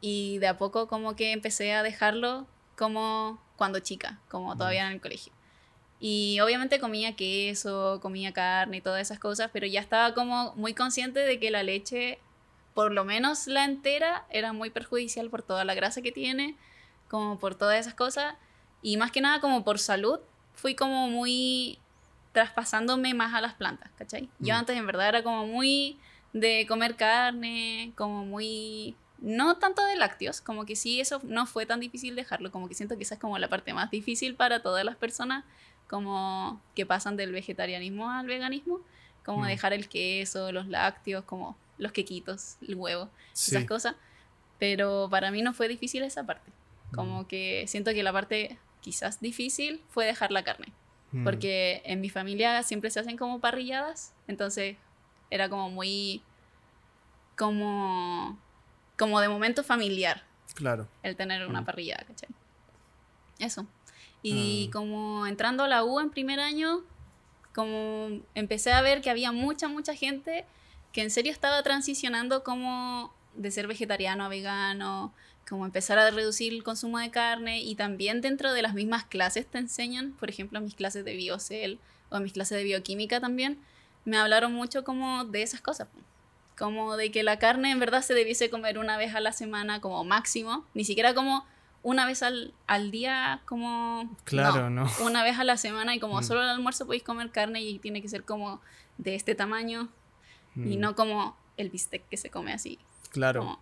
Y de a poco como que empecé a dejarlo como cuando chica, como todavía en el colegio. Y obviamente comía queso, comía carne y todas esas cosas, pero ya estaba como muy consciente de que la leche, por lo menos la entera, era muy perjudicial por toda la grasa que tiene, como por todas esas cosas. Y más que nada como por salud, fui como muy traspasándome más a las plantas, ¿cachai? Yo mm. antes en verdad era como muy de comer carne, como muy... No tanto de lácteos, como que sí, eso no fue tan difícil dejarlo, como que siento que esa es como la parte más difícil para todas las personas, como que pasan del vegetarianismo al veganismo, como mm. dejar el queso, los lácteos, como los quequitos, el huevo, Sí. esas cosas. Pero para mí no fue difícil esa parte. Mm. Como que siento que la parte quizás difícil fue dejar la carne. Mm. Porque en mi familia siempre se hacen como parrilladas. Entonces era como muy. como. como de momento familiar Claro. el tener una Mm. parrillada, ¿cachai? Eso. Y Ah. como entrando a la U en primer año, como empecé a ver que había mucha, mucha gente que en serio estaba transicionando como de ser vegetariano a vegano, como empezar a reducir el consumo de carne y también dentro de las mismas clases te enseñan, por ejemplo, en mis clases de biocel o en mis clases de bioquímica también, me hablaron mucho como de esas cosas, como de que la carne en verdad se debiese comer una vez a la semana como máximo, ni siquiera como una vez al, al día como... Claro, no. Una vez a la semana y como Mm. solo al almuerzo podéis comer carne y tiene que ser como de este tamaño y Mm. no como el bistec que se come así. Claro. como-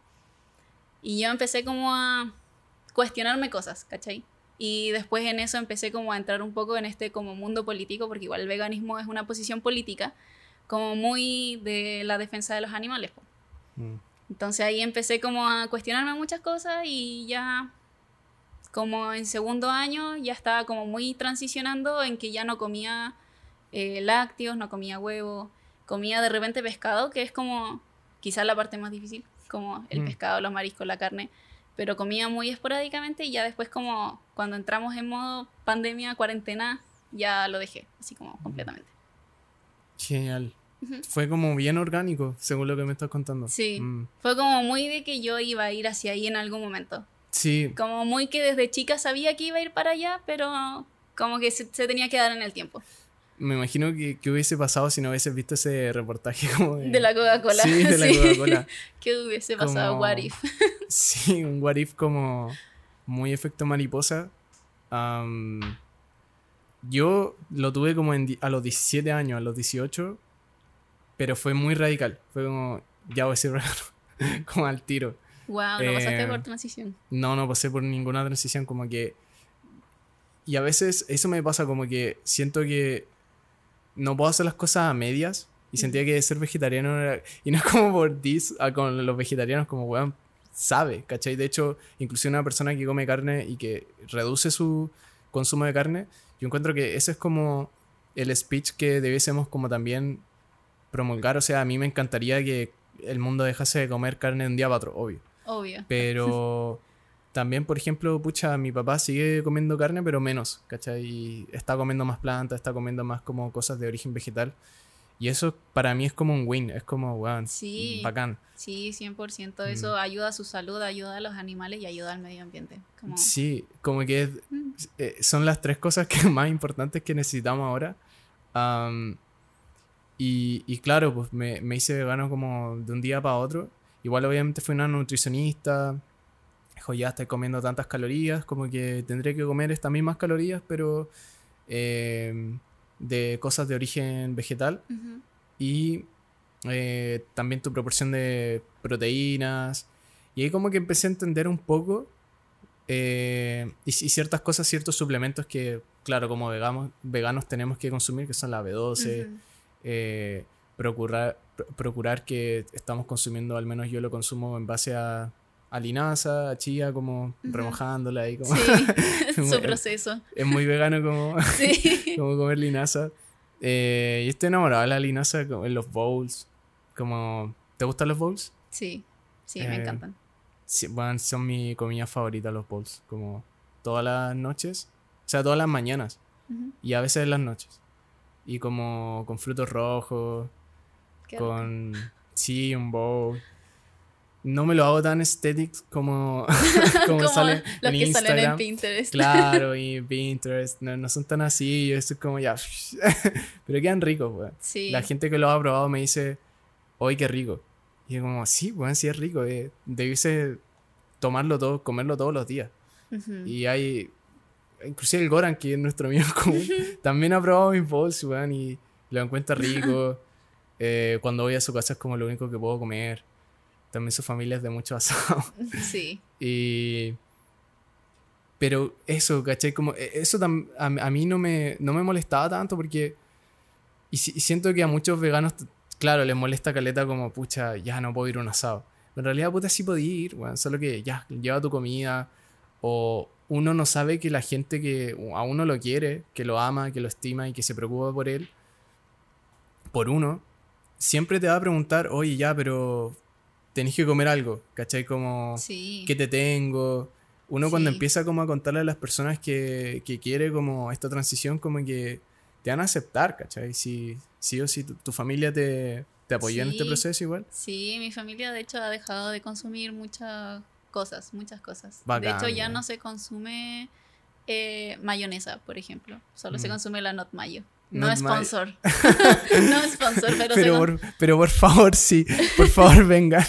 Y yo empecé como a cuestionarme cosas, ¿cachai? Y después en eso empecé como a entrar un poco en este como mundo político, porque igual el veganismo es una posición política, como muy de la defensa de los animales. Mm. Entonces ahí empecé como a cuestionarme muchas cosas y ya como en segundo año ya estaba como muy transicionando en que ya no comía eh, lácteos, no comía huevo, comía de repente pescado, que es como quizás la parte más difícil, como el Mm. pescado, los mariscos, la carne, pero comía muy esporádicamente y ya después como cuando entramos en modo pandemia, cuarentena, ya lo dejé, así como completamente. Genial. Fue como bien orgánico, según lo que me estás contando. Sí. Mm. Fue como muy de que yo iba a ir hacia ahí en algún momento. Sí, Como muy que desde chica sabía que iba a ir para allá, pero como que se, se tenía que dar en el tiempo. me imagino que, que hubiese pasado si no hubieses visto ese reportaje [LAUGHS] como de... De la Coca-Cola. Sí, de la [LAUGHS] Sí. Coca-Cola. [LAUGHS] ¿Qué hubiese pasado? Como- What if? Sí, un what if como muy efecto mariposa. Yo lo tuve como en a los 17 años, a los 18, pero fue muy radical. Fue como, ya voy a ser como al tiro. Wow, no pasaste Eh, por transición. No, no pasé por ninguna transición, como que... Y a veces eso me pasa como que siento que no puedo hacer las cosas a medias y sentía que ser vegetariano era... Y no es como por dis a con los vegetarianos como, weón, sabe, ¿cachai? De hecho, incluso una persona que come carne y que reduce su consumo de carne, yo encuentro que ese es como el speech que debiésemos como también promulgar. O sea, a mí me encantaría que el mundo dejase de comer carne de un día para otro, obvio. Obvio. [LAUGHS] Pero también, por ejemplo, pucha, mi papá sigue comiendo carne, pero menos, ¿cachai? Y está comiendo más plantas, está comiendo más como cosas de origen vegetal. Y eso para mí es como un win, es como, weón, Sí. bacán. Sí, 100%. Mm. Eso ayuda a su salud, ayuda a los animales y ayuda al medio ambiente. Como... Sí, como que es- Mm. eh, son las tres cosas que [LAUGHS] más importantes que necesitamos ahora. Am, y, y claro, pues me, me hice vegano como de un día para otro. Igual obviamente fui una nutricionista. Dijo, ya estoy comiendo tantas calorías, como que tendré que comer estas mismas calorías, pero eh, de cosas de origen vegetal. Y eh, también tu proporción de proteínas. Y ahí como que empecé a entender un poco eh, y, y ciertas cosas, ciertos suplementos que, claro, como veganos, veganos tenemos que consumir, que son la B12, Ujú. eh, procurar, pro- procurar que estamos consumiendo, al menos yo lo consumo en base a, a linaza, a chía, como remojándola y como... Sí, [LAUGHS] su proceso. es muy vegano como, Sí. [LAUGHS] como comer linaza. Eh, y estoy enamorado de la linaza en los bowls. Como, ¿Te gustan los bowls? Sí, sí, Eh, me encantan. Sí, bueno, son mi comida favorita los bowls. Como todas las noches. O sea, todas las mañanas. Y a veces en las noches. Y como con frutos rojos. Qué rico. con... Sí, un bowl. No me lo hago tan estético como, [LAUGHS] [LAUGHS] como, Como sale los en que salen en Instagram. Pinterest. Claro, y [LAUGHS] Pinterest, no, no son tan así, yo estoy como ya, pero quedan ricos, weón. Sí. La gente que lo ha probado me dice, hoy qué rico. Y yo como, sí, weón, sí es rico, eh. debiese tomarlo todo, comerlo todos los días. Ujú. Y hay, inclusive el Goran, que es nuestro amigo común, también ha probado mis bowls, weón, y lo encuentra rico. Eh, cuando voy a su casa es como lo único que puedo comer. También su familia es de mucho asado. [LAUGHS] Sí. Y... Pero eso, ¿cachai? Como, e- eso tam- a, a mí no me, no me molestaba tanto porque... Y, si- y siento que a muchos veganos claro, les molesta caleta como, pucha, ya no puedo ir a un asado. en realidad, puta, sí podía ir, bueno, solo que ya, lleva tu comida. O uno no sabe que la gente que a uno lo quiere, que lo ama, que lo estima y que se preocupa por él, por uno, siempre te va a preguntar, oye, ya, pero tenés que comer algo, ¿cachai? Como, ¿qué te tengo? Uno cuando empieza como a contarle a las personas que, que, quiere como esta transición, como que te van a aceptar, ¿cachai? Si, sí o si tu, familia te, te apoyó en este proceso igual. Sí, mi familia de hecho ha dejado de consumir muchas cosas, muchas cosas. de hecho ya no se consume eh, mayonesa, por ejemplo, solo se consume la not mayo. No es sponsor. [LAUGHS] no sponsor, pero... Pero, por, pero por favor, sí. Por favor, [LAUGHS] vengan.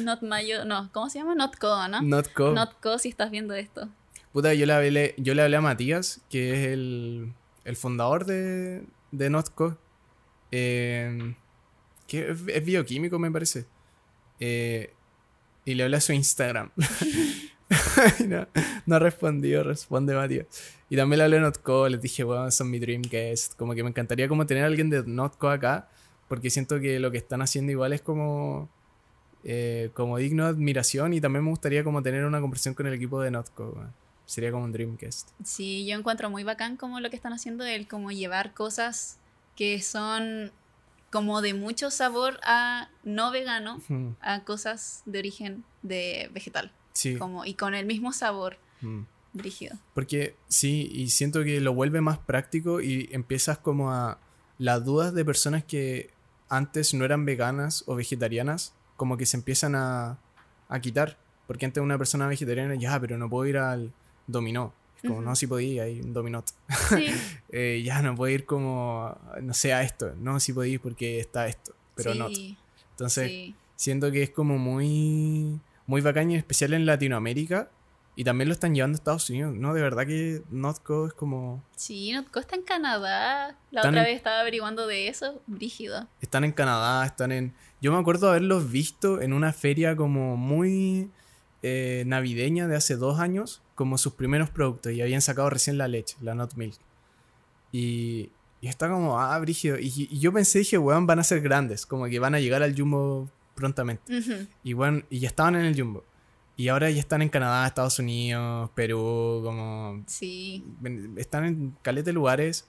Not Mayo, no, ¿cómo se llama? Notco, ¿no? Notco. Notco, si estás viendo esto. Puta, yo le hablé, yo le hablé a Matías, que es el, el fundador de, de Notco. Eh, que es, bioquímico, me parece. Eh, y le hablé a su Instagram. [LAUGHS] [LAUGHS] no, no ha respondido, responde Matías. Y también le hablé a Notco, les dije, bueno, son mi dream guest. Como que me encantaría como tener a alguien de Notco acá, porque siento que lo que están haciendo igual es como, eh, como digno de admiración y también me gustaría como tener una conversación con el equipo de Notco. Sería como un dream guest. Sí, yo encuentro muy bacán como lo que están haciendo, el como llevar cosas que son como de mucho sabor a no vegano, a cosas de origen de vegetal. Sí. Como, y con el mismo sabor. Porque sí, y siento que lo vuelve más práctico y empiezas como a... Las dudas de personas que antes no eran veganas o vegetarianas, como que se empiezan a, a quitar. Porque antes una persona vegetariana, ya, pero no puedo ir al dominó. Es como, no, si podía, hay un dominó. Sí. [LAUGHS] Eh, ya, no puedo ir como, no sé, a esto. No, si podía porque está esto, pero no. Entonces, siento que es como muy, muy bacán y especial en Latinoamérica y también lo están llevando a Estados Unidos, ¿no? De verdad que Notco es como... Sí, Notco está en Canadá. La otra vez estaba averiguando de eso. Brígido. Están en Canadá, están en... Yo me acuerdo haberlos visto en una feria como muy eh, navideña de hace dos años, como sus primeros productos. Y habían sacado recién la leche, la Not Milk. Y, y está como, ah, brígido. Y, yo pensé, dije, weón, van a ser grandes. Como que van a llegar al Jumbo prontamente. Y bueno, y ya estaban en el Jumbo. Y ahora ya están en Canadá, Estados Unidos, Perú, como... Sí. Están en caleta de lugares.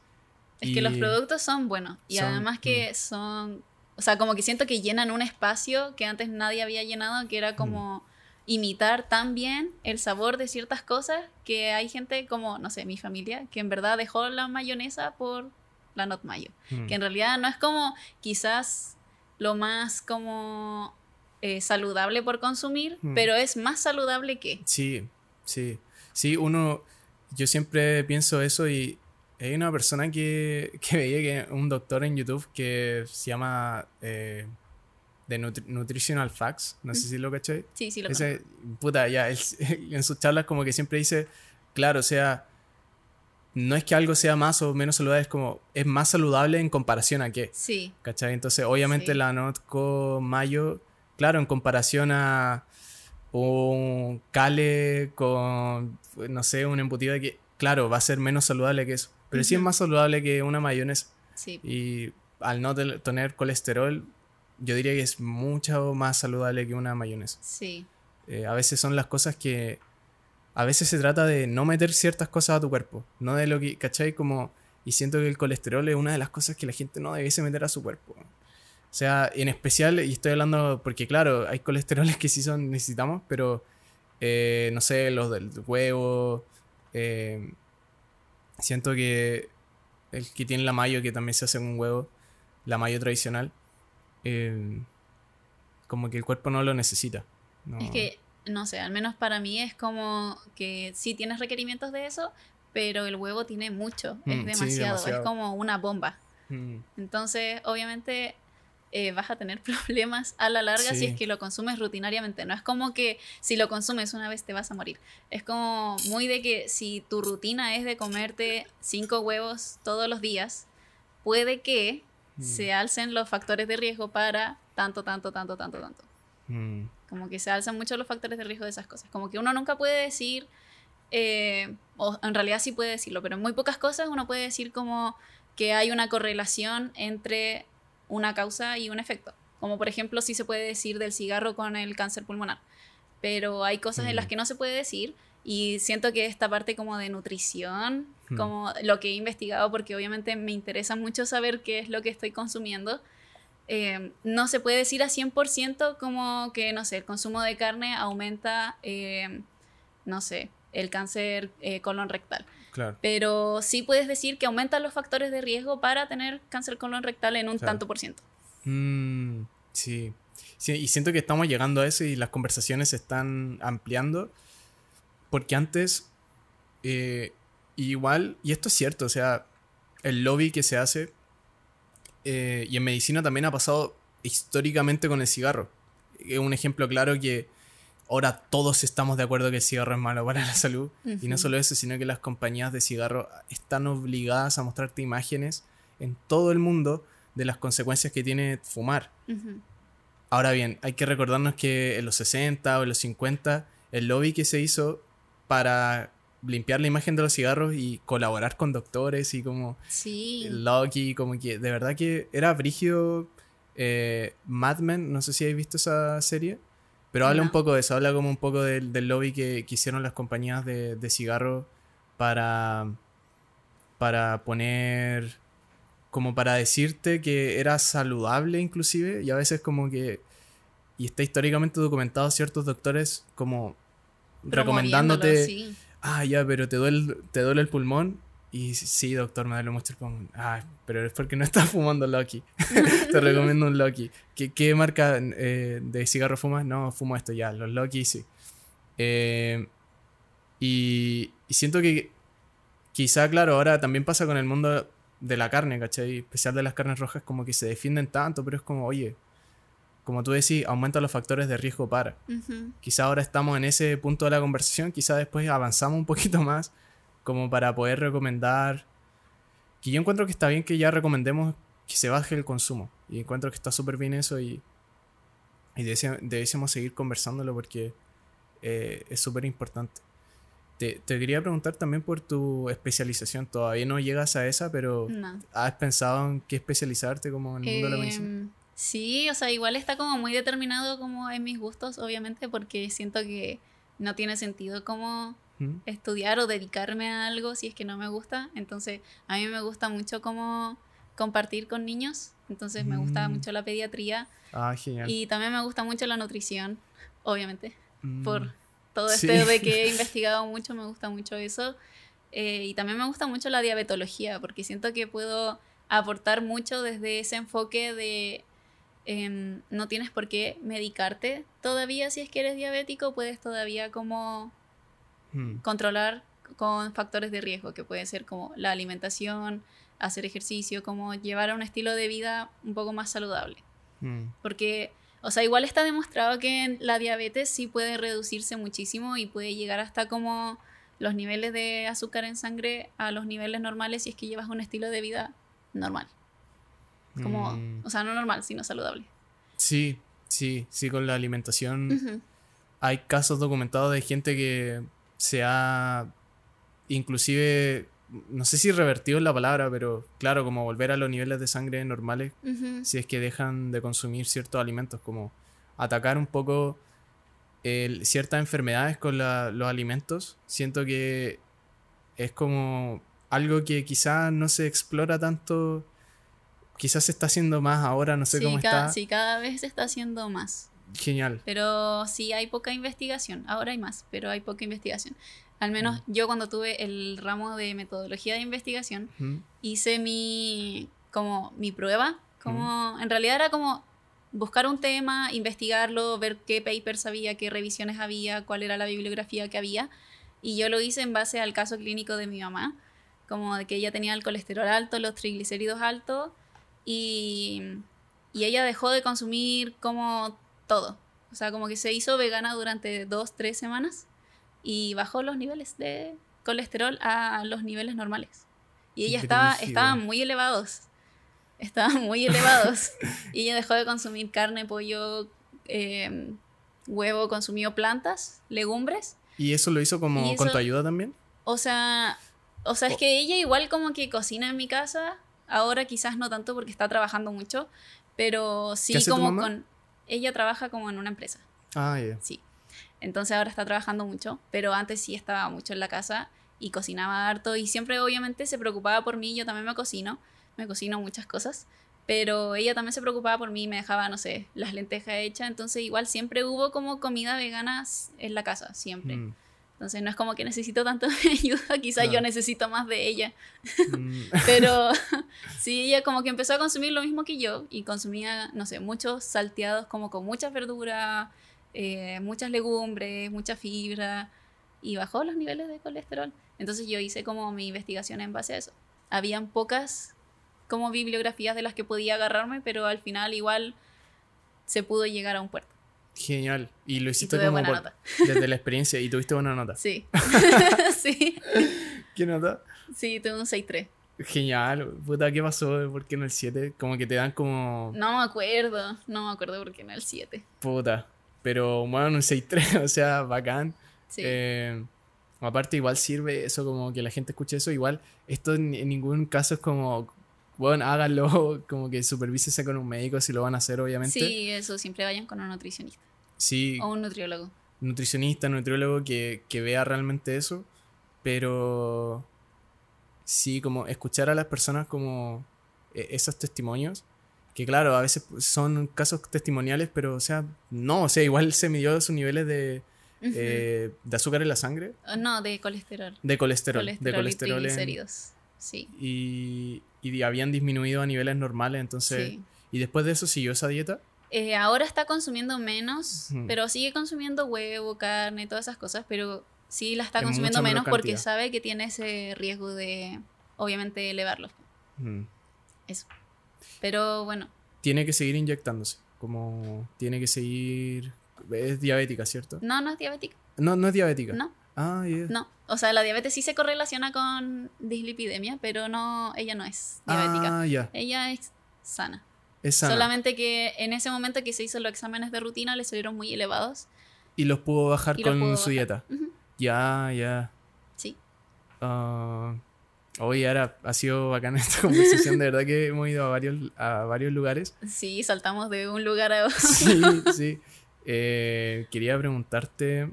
Es que los productos son buenos. Y además que mm. son... O sea, como que siento que llenan un espacio que antes nadie había llenado, que era como... Mm. imitar tan bien el sabor de ciertas cosas que hay gente como, no sé, mi familia, que en verdad dejó la mayonesa por la not mayo. Mm. Que en realidad no es como quizás lo más como eh, saludable por consumir, mm. pero es más saludable que. Sí, sí. Sí, uno. Yo siempre pienso eso y hay una persona que, [LAUGHS] que veía que un doctor en YouTube que se llama eh, The Nutritional Facts, no sé si lo caché. Sí, sí lo Ese, Puta, ya, [LAUGHS] en sus charlas como que siempre dice, claro, o sea, no es que algo sea más o menos saludable, es como, es más saludable en comparación a qué. Sí. ¿Cachai? Entonces, obviamente la Notco Mayo claro, en comparación a un cale con, no sé, un embutido que, claro, va a ser menos saludable que eso. Pero sí es más saludable que una mayonesa. Sí. Y al no tener colesterol, yo diría que es mucho más saludable que una mayonesa. Sí. Eh, a veces son las cosas que... A veces se trata de no meter ciertas cosas a tu cuerpo. No de lo que... ¿Cachai? Como... Y siento que el colesterol es una de las cosas que la gente no debiese meter a su cuerpo. O sea, en especial, y estoy hablando porque, claro, hay colesteroles que sí son, necesitamos, pero eh, no sé, los del huevo. Eh, siento que el que tiene la mayo, que también se hace un huevo, la mayo tradicional, eh, como que el cuerpo no lo necesita. Es que, no sé, al menos para mí es como que sí tienes requerimientos de eso, pero el huevo tiene mucho, es mm, demasiado, es como una bomba. Mm. Entonces, obviamente, eh, vas a tener [LAUGHS] problemas a la larga si es que lo consumes rutinariamente. No es como que si lo consumes una vez te vas a morir. Es como muy de que si tu rutina es de comerte cinco huevos todos los días, puede que mm. se alcen los factores de riesgo para tanto, tanto, tanto, tanto, tanto. Mm. Como que se alzan mucho los factores de riesgo de esas cosas. Como que uno nunca puede decir, eh, o en realidad sí puede decirlo, pero en muy pocas cosas uno puede decir como que hay una correlación entre una causa y un efecto. Como por ejemplo, sí se puede decir del cigarro con el cáncer pulmonar. Pero hay cosas en las mm. que no se puede decir y siento que esta parte como de nutrición, mm. como lo que he investigado, porque obviamente me interesa mucho saber qué es lo que estoy consumiendo, eh, no se puede decir a 100% como que, no sé, el consumo de carne aumenta, eh, no sé, el cáncer eh, colon rectal. Pero sí puedes decir que aumentan los factores de riesgo para tener cáncer colon rectal en un tanto por ciento. Mm, sí. sí. Y siento que estamos llegando a eso y las conversaciones se están ampliando. Porque antes, igual, y esto es cierto, o sea, el lobby que se hace eh, y en medicina también ha pasado históricamente con el cigarro. Es un ejemplo claro que ahora todos estamos de acuerdo que el cigarro es malo para la salud. Y no solo eso, sino que las compañías de cigarro están obligadas a mostrarte imágenes en todo el mundo de las consecuencias que tiene fumar. Ahora bien, hay que recordarnos que en los 60 o en los 50 el lobby que se hizo para limpiar la imagen de los cigarros y colaborar con doctores y como sí. Loki, como que de verdad que era brígido eh, Mad Men, no sé si habéis visto esa serie, pero habla un poco de eso, habla como un poco del, lobby que, hicieron las compañías de, de cigarros para, para poner, como para decirte que era saludable inclusive y a veces como que, y está históricamente documentado ciertos doctores como recomendándote ah, ya, pero te duele, te duele el pulmón. Y sí, doctor, me duele mucho el pulmón. Ah, pero es porque no estás [LAUGHS] fumando Lucky. [LAUGHS] te recomiendo un Lucky. ¿Qué, marca eh, de cigarro fumas? No, fumo esto ya, los Lucky sí. Eh, y, siento que quizá, claro, ahora también pasa con el mundo de la carne, ¿cachai? Especial de las carnes rojas, como que se defienden tanto, pero es como, oye, como tú decís, aumenta los factores de riesgo para. Quizá ahora estamos en ese punto de la conversación, quizá después avanzamos un poquito más como para poder recomendar, que yo encuentro que está bien que ya recomendemos que se baje el consumo. Y encuentro que está súper bien eso y, y debiésemos seguir conversándolo porque eh, es súper importante. Te, quería preguntar también por tu especialización. Todavía no llegas a esa, pero ¿has pensado en qué especializarte como en el mundo de la medicina? Sí, o sea, igual está como muy determinado como en mis gustos, obviamente, porque siento que no tiene sentido como estudiar o dedicarme a algo si es que no me gusta. Entonces, a mí me gusta mucho como compartir con niños, entonces me gusta mm. mucho la pediatría. Ah, genial. Y también me gusta mucho la nutrición, obviamente, por mm. todo este de que he [LAUGHS] investigado mucho, me gusta mucho eso. Eh, y también me gusta mucho la diabetología, porque siento que puedo aportar mucho desde ese enfoque de Em, no tienes por qué medicarte todavía si es que eres diabético, puedes todavía como hmm. controlar con factores de riesgo, que pueden ser como la alimentación, hacer ejercicio, como llevar a un estilo de vida un poco más saludable. Hmm. Porque, o sea, igual está demostrado que la diabetes sí puede reducirse muchísimo y puede llegar hasta como los niveles de azúcar en sangre a los niveles normales si es que llevas un estilo de vida normal. Como, mm. o sea, no normal, sino saludable. Sí, sí, sí, con la alimentación. Hay casos documentados de gente que se ha inclusive, no sé si revertido la palabra, pero claro, como volver a los niveles de sangre normales si es que dejan de consumir ciertos alimentos, como atacar un poco ciertas enfermedades con los alimentos. Siento que es como algo que quizás no se explora tanto quizás se está haciendo más ahora, no sé cómo está. Sí, cada vez se está haciendo más. Genial. Pero sí hay poca investigación. Ahora hay más, pero hay poca investigación. Al menos mm. yo cuando tuve el ramo de metodología de investigación, hice mi como mi prueba, como en realidad era como buscar un tema, investigarlo, ver qué papers había, qué revisiones había, cuál era la bibliografía que había, y yo lo hice en base al caso clínico de mi mamá, como de que ella tenía el colesterol alto, los triglicéridos altos, y, ella dejó de consumir como todo. O sea, como que se hizo vegana durante dos, tres semanas y bajó los niveles de colesterol a los niveles normales. Y ella estaba, estaban muy elevados. Estaban muy elevados. [LAUGHS] y ella dejó de consumir carne, pollo, em, huevo, consumió plantas, legumbres. ¿Y eso lo hizo como con tu ayuda también? O sea, o sea, es que ella igual como que cocina en mi casa Ahora quizás no tanto porque está trabajando mucho, pero sí ¿Qué hace tu como mamá? con... Ella trabaja como en una empresa, Ah, ya. sí. Entonces ahora está trabajando mucho, pero antes sí estaba mucho en la casa y cocinaba harto y siempre obviamente se preocupaba por mí, yo también me cocino, me cocino muchas cosas, pero ella también se preocupaba por mí me dejaba, no sé, las lentejas hechas, entonces igual siempre hubo como comida vegana en la casa, siempre. Mm. Entonces no es como que necesito tanto [LAUGHS] de ayuda, quizás yo necesito más de ella. Mm. [LAUGHS] Pero [LAUGHS] sí, ella como que empezó a consumir lo mismo que yo y consumía, no sé, muchos salteados como con mucha verdura, eh, muchas legumbres, mucha fibra y bajó los niveles de colesterol. Entonces yo hice como mi investigación en base a eso. Habían pocas como bibliografías de las que podía agarrarme, pero al final igual se pudo llegar a un puerto. Genial. Y lo hiciste tuve como por- nota. [LAUGHS] desde la experiencia y tuviste buena nota. Sí. [LAUGHS] [LAUGHS] sí. ¿Qué nota? Sí, tuve un 6-3. Genial. Puta, ¿qué pasó? ¿Por qué no el 7? Como que te dan como... No me acuerdo, no me acuerdo por qué no el 7. Puta. Pero bueno, un 6-3, o sea, bacán. Sí. Eh, aparte, igual sirve eso, como que la gente escuche eso. Igual, esto en, en ningún caso es como, bueno, háganlo, [LAUGHS] como que supervísese con un médico si lo van a hacer, obviamente. sí, eso, siempre vayan con un nutricionista Sí, o un nutriólogo. nutricionista, nutriólogo que, que vea realmente eso. Pero sí, como escuchar a las personas como eh, esos testimonios. Que claro, a veces son casos testimoniales, pero o sea, no, o sea, igual se midió sus niveles de, Ujú. eh, de azúcar en la sangre. Oh, no, de colesterol. De colesterol. Colesterol, de colesterol y en- triglicéridos. Sí. y, y habían disminuido a niveles normales. Entonces, sí. y después de eso siguió esa dieta. Eh, ahora está consumiendo menos, pero sigue consumiendo huevo, carne, todas esas cosas, pero sí la está En consumiendo menos porque sabe que tiene ese riesgo de, obviamente, elevarlos. Eso. Pero bueno, Tiene que seguir inyectándose. Como tiene que seguir. Es diabética, ¿cierto? no, no es diabética. No, no es diabética. No, Ah, no. O sea, la diabetes sí se correlaciona con dislipidemia, pero no, ella no es diabética. Ah, ya. Ella es sana. Es sana. Solamente que en ese momento que se hizo los exámenes de rutina le salieron muy elevados. Y los pudo bajar los con pudo su bajar. dieta. Ya, ya. Sí. Ah, Oye, ahora ha sido bacana [LAUGHS] esta conversación. De verdad que hemos ido a varios, a varios lugares. Sí, saltamos de un lugar a [LAUGHS] otro. Sí, sí. Eh, quería preguntarte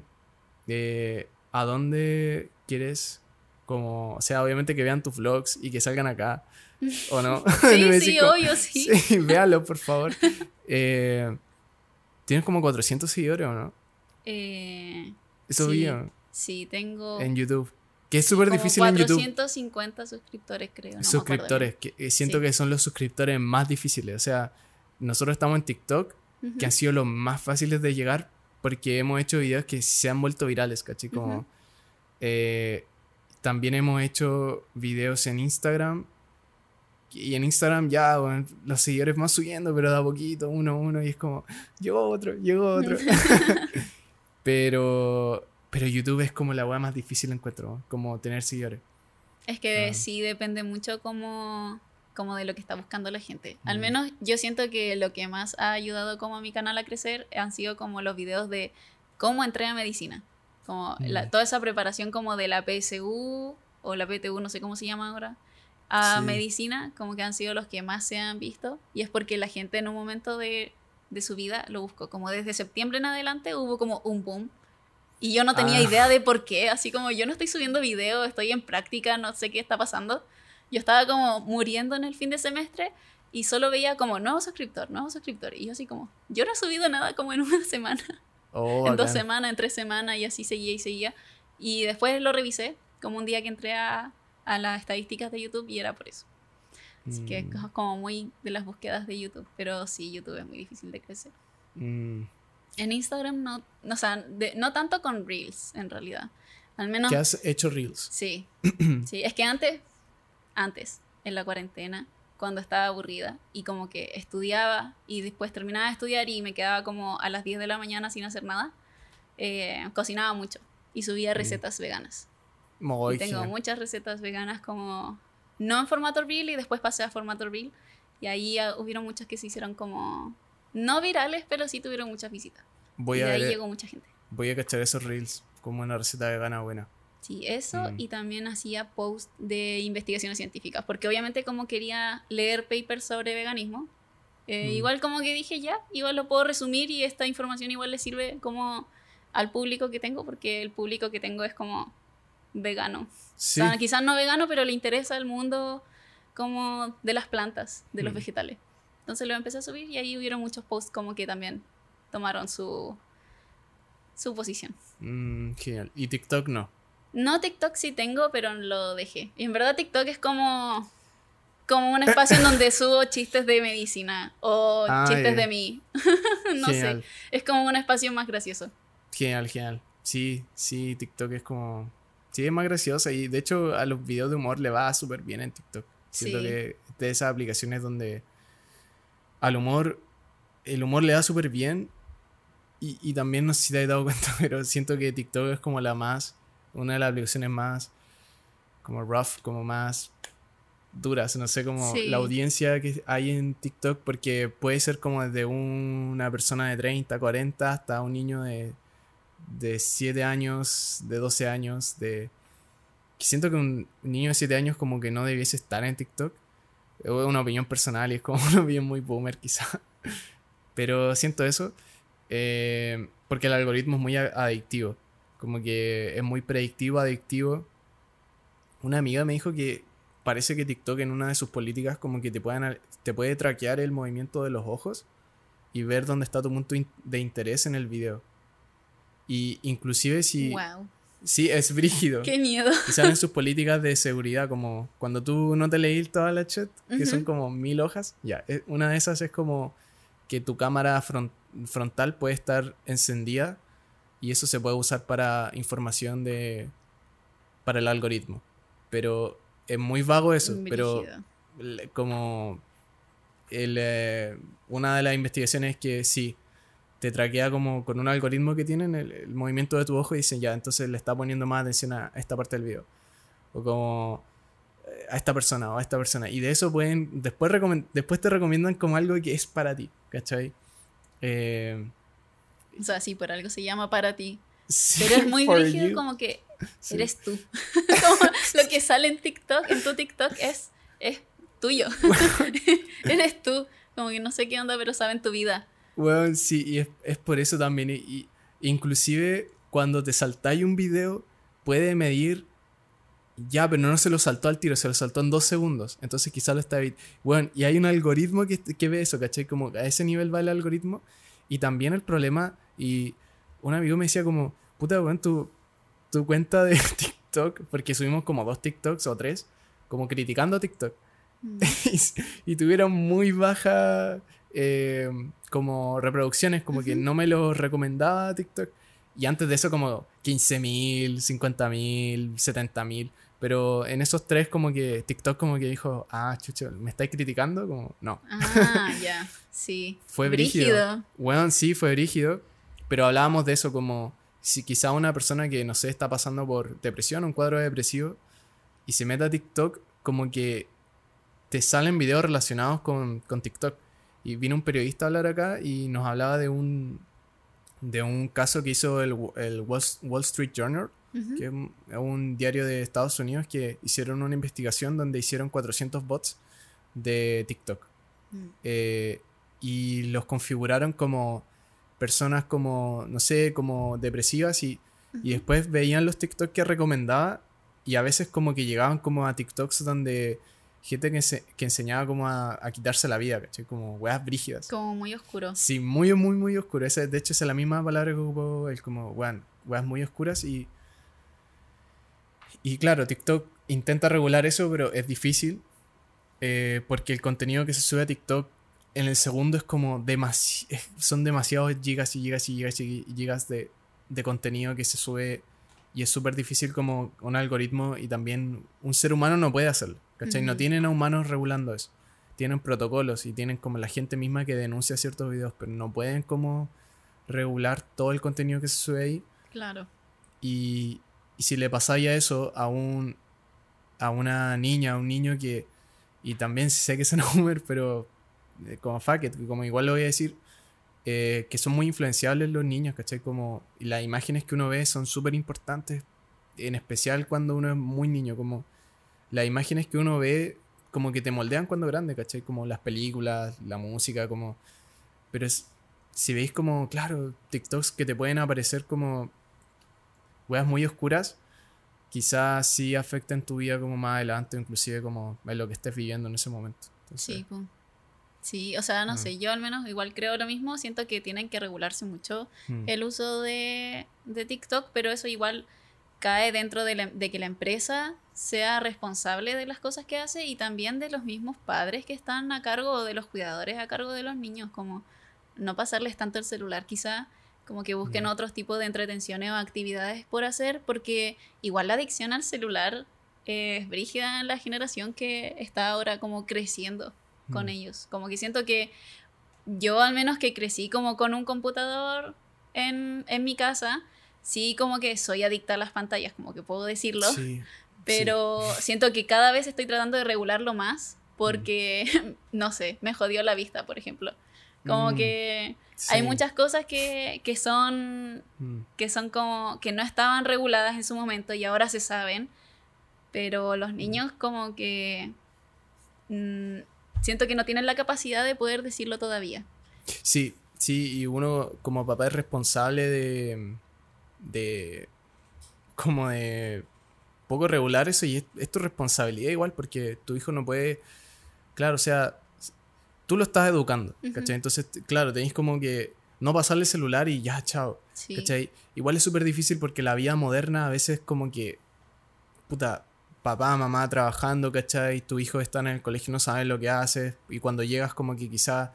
eh, ¿a dónde quieres como, o sea, obviamente que vean tus vlogs y que salgan acá, ¿o no? [LAUGHS] [LAUGHS] Sí, sí, obvio, sí. [LAUGHS] Sí, véalo, por favor. Eh, Tienes como 400 seguidores, ¿o no? Eh, Eso Sí. sí, tengo en YouTube. Que es súper difícil en YouTube. 450 suscriptores, creo. no me acuerdo suscriptores, que eh, siento Sí. que son los suscriptores más difíciles. O sea, nosotros estamos en TikTok, que han sido los más fáciles de llegar porque hemos hecho videos que se han vuelto virales, ¿cachai? Como, eh, también hemos hecho videos en Instagram. Y en Instagram ya, bueno, los seguidores van subiendo, pero de a poquito, uno a uno, y es como, llegó otro, llegó otro. [LAUGHS] [LAUGHS] pero, pero YouTube es como la weá más difícil encuentro, como tener seguidores. Es que Ah. sí depende mucho como, como de lo que está buscando la gente. Al Mm. menos yo siento que lo que más ha ayudado como a mi canal a crecer han sido como los videos de cómo entré a medicina. Como la- Mm. toda esa preparación como de la PSU o la PTU, no sé cómo se llama ahora, a Sí. medicina, como que han sido los que más se han visto. Y es porque la gente en un momento de, de su vida lo buscó. Como desde septiembre en adelante hubo como un boom. Y yo no tenía Ah. idea de por qué. Así como yo no estoy subiendo video, estoy en práctica, no sé qué está pasando. Yo estaba como muriendo en el fin de semestre y solo veía como nuevo suscriptor, nuevo suscriptor. Y yo así como, yo no he subido nada como en [LAUGHS] una semana, Oh, en dos semanas, en tres semanas y así seguía y seguía. Y después lo revisé, como un día que entré a, a las estadísticas de YouTube y era por eso. Así que es Mm, como muy de las búsquedas de YouTube. Pero sí, YouTube es muy difícil de crecer. mm. En Instagram no, no, o sea, de- no tanto con Reels, en realidad. Al menos... ¿Qué has hecho Reels? Sí, [CLEARS THROAT] sí, es que antes, antes, en la cuarentena, cuando estaba aburrida y como que estudiaba y después terminaba de estudiar y me quedaba como a las 10 de la mañana sin hacer nada, eh, cocinaba mucho y subía recetas veganas. Muy y tengo genial. muchas recetas veganas como, no en formato reel y después pasé a formato reel y ahí ah, hubieron muchas que se hicieron como, no virales, pero sí tuvieron muchas visitas. Voy y a, de ahí ver- llegó mucha gente. voy a cachar esos Reels como una receta vegana buena. Sí, eso Mm. y también hacía post de investigaciones científicas, porque obviamente como quería leer papers sobre veganismo, eh, Mm. igual como que dije ya, igual lo puedo resumir y esta información igual le sirve como al público que tengo, porque el público que tengo es como vegano. Sí. O sea, quizás no vegano, pero le interesa el mundo como de las plantas, de los Mm. vegetales. Entonces lo empecé a subir y ahí hubieron muchos posts como que también tomaron su, su posición. Mm, genial. Y TikTok no. No, TikTok sí tengo, pero lo dejé. Y en verdad TikTok es como, como un espacio en [LAUGHS] donde subo chistes de medicina o Ah, chistes de mí. [LAUGHS] no genial. sé. Es como un espacio más gracioso. Genial, genial. Sí, sí, TikTok es como... Sí, es más graciosa y de hecho a los videos de humor le va súper bien en TikTok. Siento Sí. que de esas aplicaciones donde al humor, el humor le da súper bien y, y también no sé si te has dado [LAUGHS] cuenta, pero siento que TikTok es como la más, una de las aplicaciones más como rough, como más duras, no sé, como Sí. la audiencia que hay en TikTok, porque puede ser como desde un- una persona de 30, 40 hasta un niño de, de 7 años, de 12 años, de... Siento que un niño de 7 años como que no debiese estar en TikTok. Es una opinión personal y es como [LAUGHS] una opinión muy boomer quizá. Pero siento eso. eh, porque el algoritmo es muy adictivo. Como que es muy predictivo, adictivo. Una amiga me dijo que parece que TikTok en una de sus políticas como que te, pueden, te puede traquear el movimiento de los ojos y ver dónde está tu punto de interés en el video. Y inclusive si... Wow. Sí, es brígido. Qué miedo. Y salen sus políticas de seguridad, como cuando tú no te leí toda la chat, que son Ujú. como mil hojas, ya, eh, una de esas es como que tu cámara fron- frontal puede estar encendida y eso se puede usar para información de para el algoritmo. Pero es muy vago eso, pero como el, eh, una de las investigaciones es que sí, te traquea como con un algoritmo que tienen el, el movimiento de tu ojo y dicen ya, entonces le está poniendo más atención a esta parte del video. O como eh, a esta persona o a esta persona. Y de eso pueden, después, después te recomiendan como algo que es para ti, ¿cachai? Eh, O sea, sí, por algo se llama para ti. sí, Pero es muy rígido you. como que Sí. eres tú. [LAUGHS] como lo que sale en TikTok, en tu TikTok es, es tuyo. [LAUGHS] eres tú. Como que no sé qué onda, pero saben tu vida. Bueno, sí, y es, es por eso también. Y, y- inclusive cuando te saltáis un video, puede medir. Ya, pero no se lo saltó al tiro, se lo saltó en dos segundos. Entonces quizás lo está Bueno, y hay un algoritmo que, que ve eso, ¿cachai? Como a ese nivel va el algoritmo. Y también el problema, y un amigo me decía como, puta, weón, tu, tu cuenta de [LAUGHS] TikTok, porque subimos como dos TikToks o tres, como criticando a TikTok Mm. [LAUGHS] y, y tuvieron muy baja eh, como reproducciones, como que no me lo recomendaba TikTok. Y antes de eso como 15.000, 50.000, 70.000. Pero en esos tres como que TikTok como que dijo, ah, chucho, ¿me estáis criticando? Como, no. Ah, ya. [LAUGHS] Sí. Fue brígido. Bueno, sí, fue brígido. Pero hablábamos de eso como si quizá una persona que, no sé, está pasando por depresión, un cuadro depresivo, y se mete a TikTok, como que te salen videos relacionados con, con TikTok. Y vino un periodista a hablar acá y nos hablaba de un, de un caso que hizo el, el Wall, Street Journal, que es un- es un diario de Estados Unidos que hicieron una investigación donde hicieron 400 bots de TikTok. Mm. Eh, y los configuraron como personas como, no sé, como depresivas y, y después veían los TikTok que recomendaba y a veces como que llegaban como a TikToks donde gente que, ense- que enseñaba como a, a quitarse la vida, ¿cachai? Como weas brígidas. Como muy oscuro. Sí, muy, muy, muy oscuro. Esa, de hecho, esa es la misma palabra que ocupó él, como, weas muy oscuras y... Y claro, TikTok intenta regular eso, pero es difícil. eh, porque el contenido que se sube a TikTok en el segundo es como demasi son demasiados gigas y gigas y gigas y gigas de, de contenido que se sube y es súper difícil como un algoritmo y también un ser humano no puede hacerlo. ¿cachai? No tienen a humanos regulando eso. Tienen protocolos y tienen como la gente misma que denuncia ciertos videos, pero no pueden como regular todo el contenido que se sube ahí. Claro. Y, y si le pasaya eso a un a una niña, a un niño que. Y también sé que es una Uber, [LAUGHS] pero como fuck it, como igual lo voy a decir, eh, que son muy influenciables los niños, ¿cachai? Como las imágenes que uno ve son súper importantes en especial cuando uno es muy niño, como las imágenes que uno ve como que te moldean cuando grande, ¿cachai? Como las películas, la música, como... Pero es, si veis como, claro, TikToks que te pueden aparecer como weas muy oscuras, quizás sí afecten tu vida como más adelante, inclusive como en lo que estés viviendo en ese momento. sí, pues. Sí, o sea, no mm. sé, yo al menos igual creo lo mismo, siento que tienen que regularse mucho mm. el uso de, de, TikTok, pero eso igual cae dentro de, de, que la empresa sea responsable de las cosas que hace y también de los mismos padres que están a cargo o de los cuidadores a cargo de los niños, como no pasarles tanto el celular quizá, como que busquen otros tipos de entretenciones o actividades por hacer, porque igual la adicción al celular es brígida en la generación que está ahora como creciendo con ellos. Como que siento que yo al menos que crecí como con un computador en, en mi casa, sí como que soy adicta a las pantallas, como que puedo decirlo. [LAUGHS] pero siento que cada vez estoy tratando de regularlo más porque, [LAUGHS] no sé, me jodió la vista, por ejemplo. Como mm, que hay muchas cosas que, que son mm. que son como que no estaban reguladas en su momento y ahora se saben, pero los mm. niños como que siento que no tienen la capacidad de poder decirlo todavía. Sí, sí, y uno como papá es responsable de de como de poco regular eso y es, es tu responsabilidad igual porque tu hijo no puede claro, o sea, tú lo estás educando, ¿cachai? Entonces, claro, tenéis como que no pasarle el celular y ya, chao, ¿cachai? Igual es súper difícil porque la vida moderna a veces como que, puta, papá, mamá trabajando, ¿cachai? Tu hijo está en el colegio y no sabe lo que haces y cuando llegas como que quizás,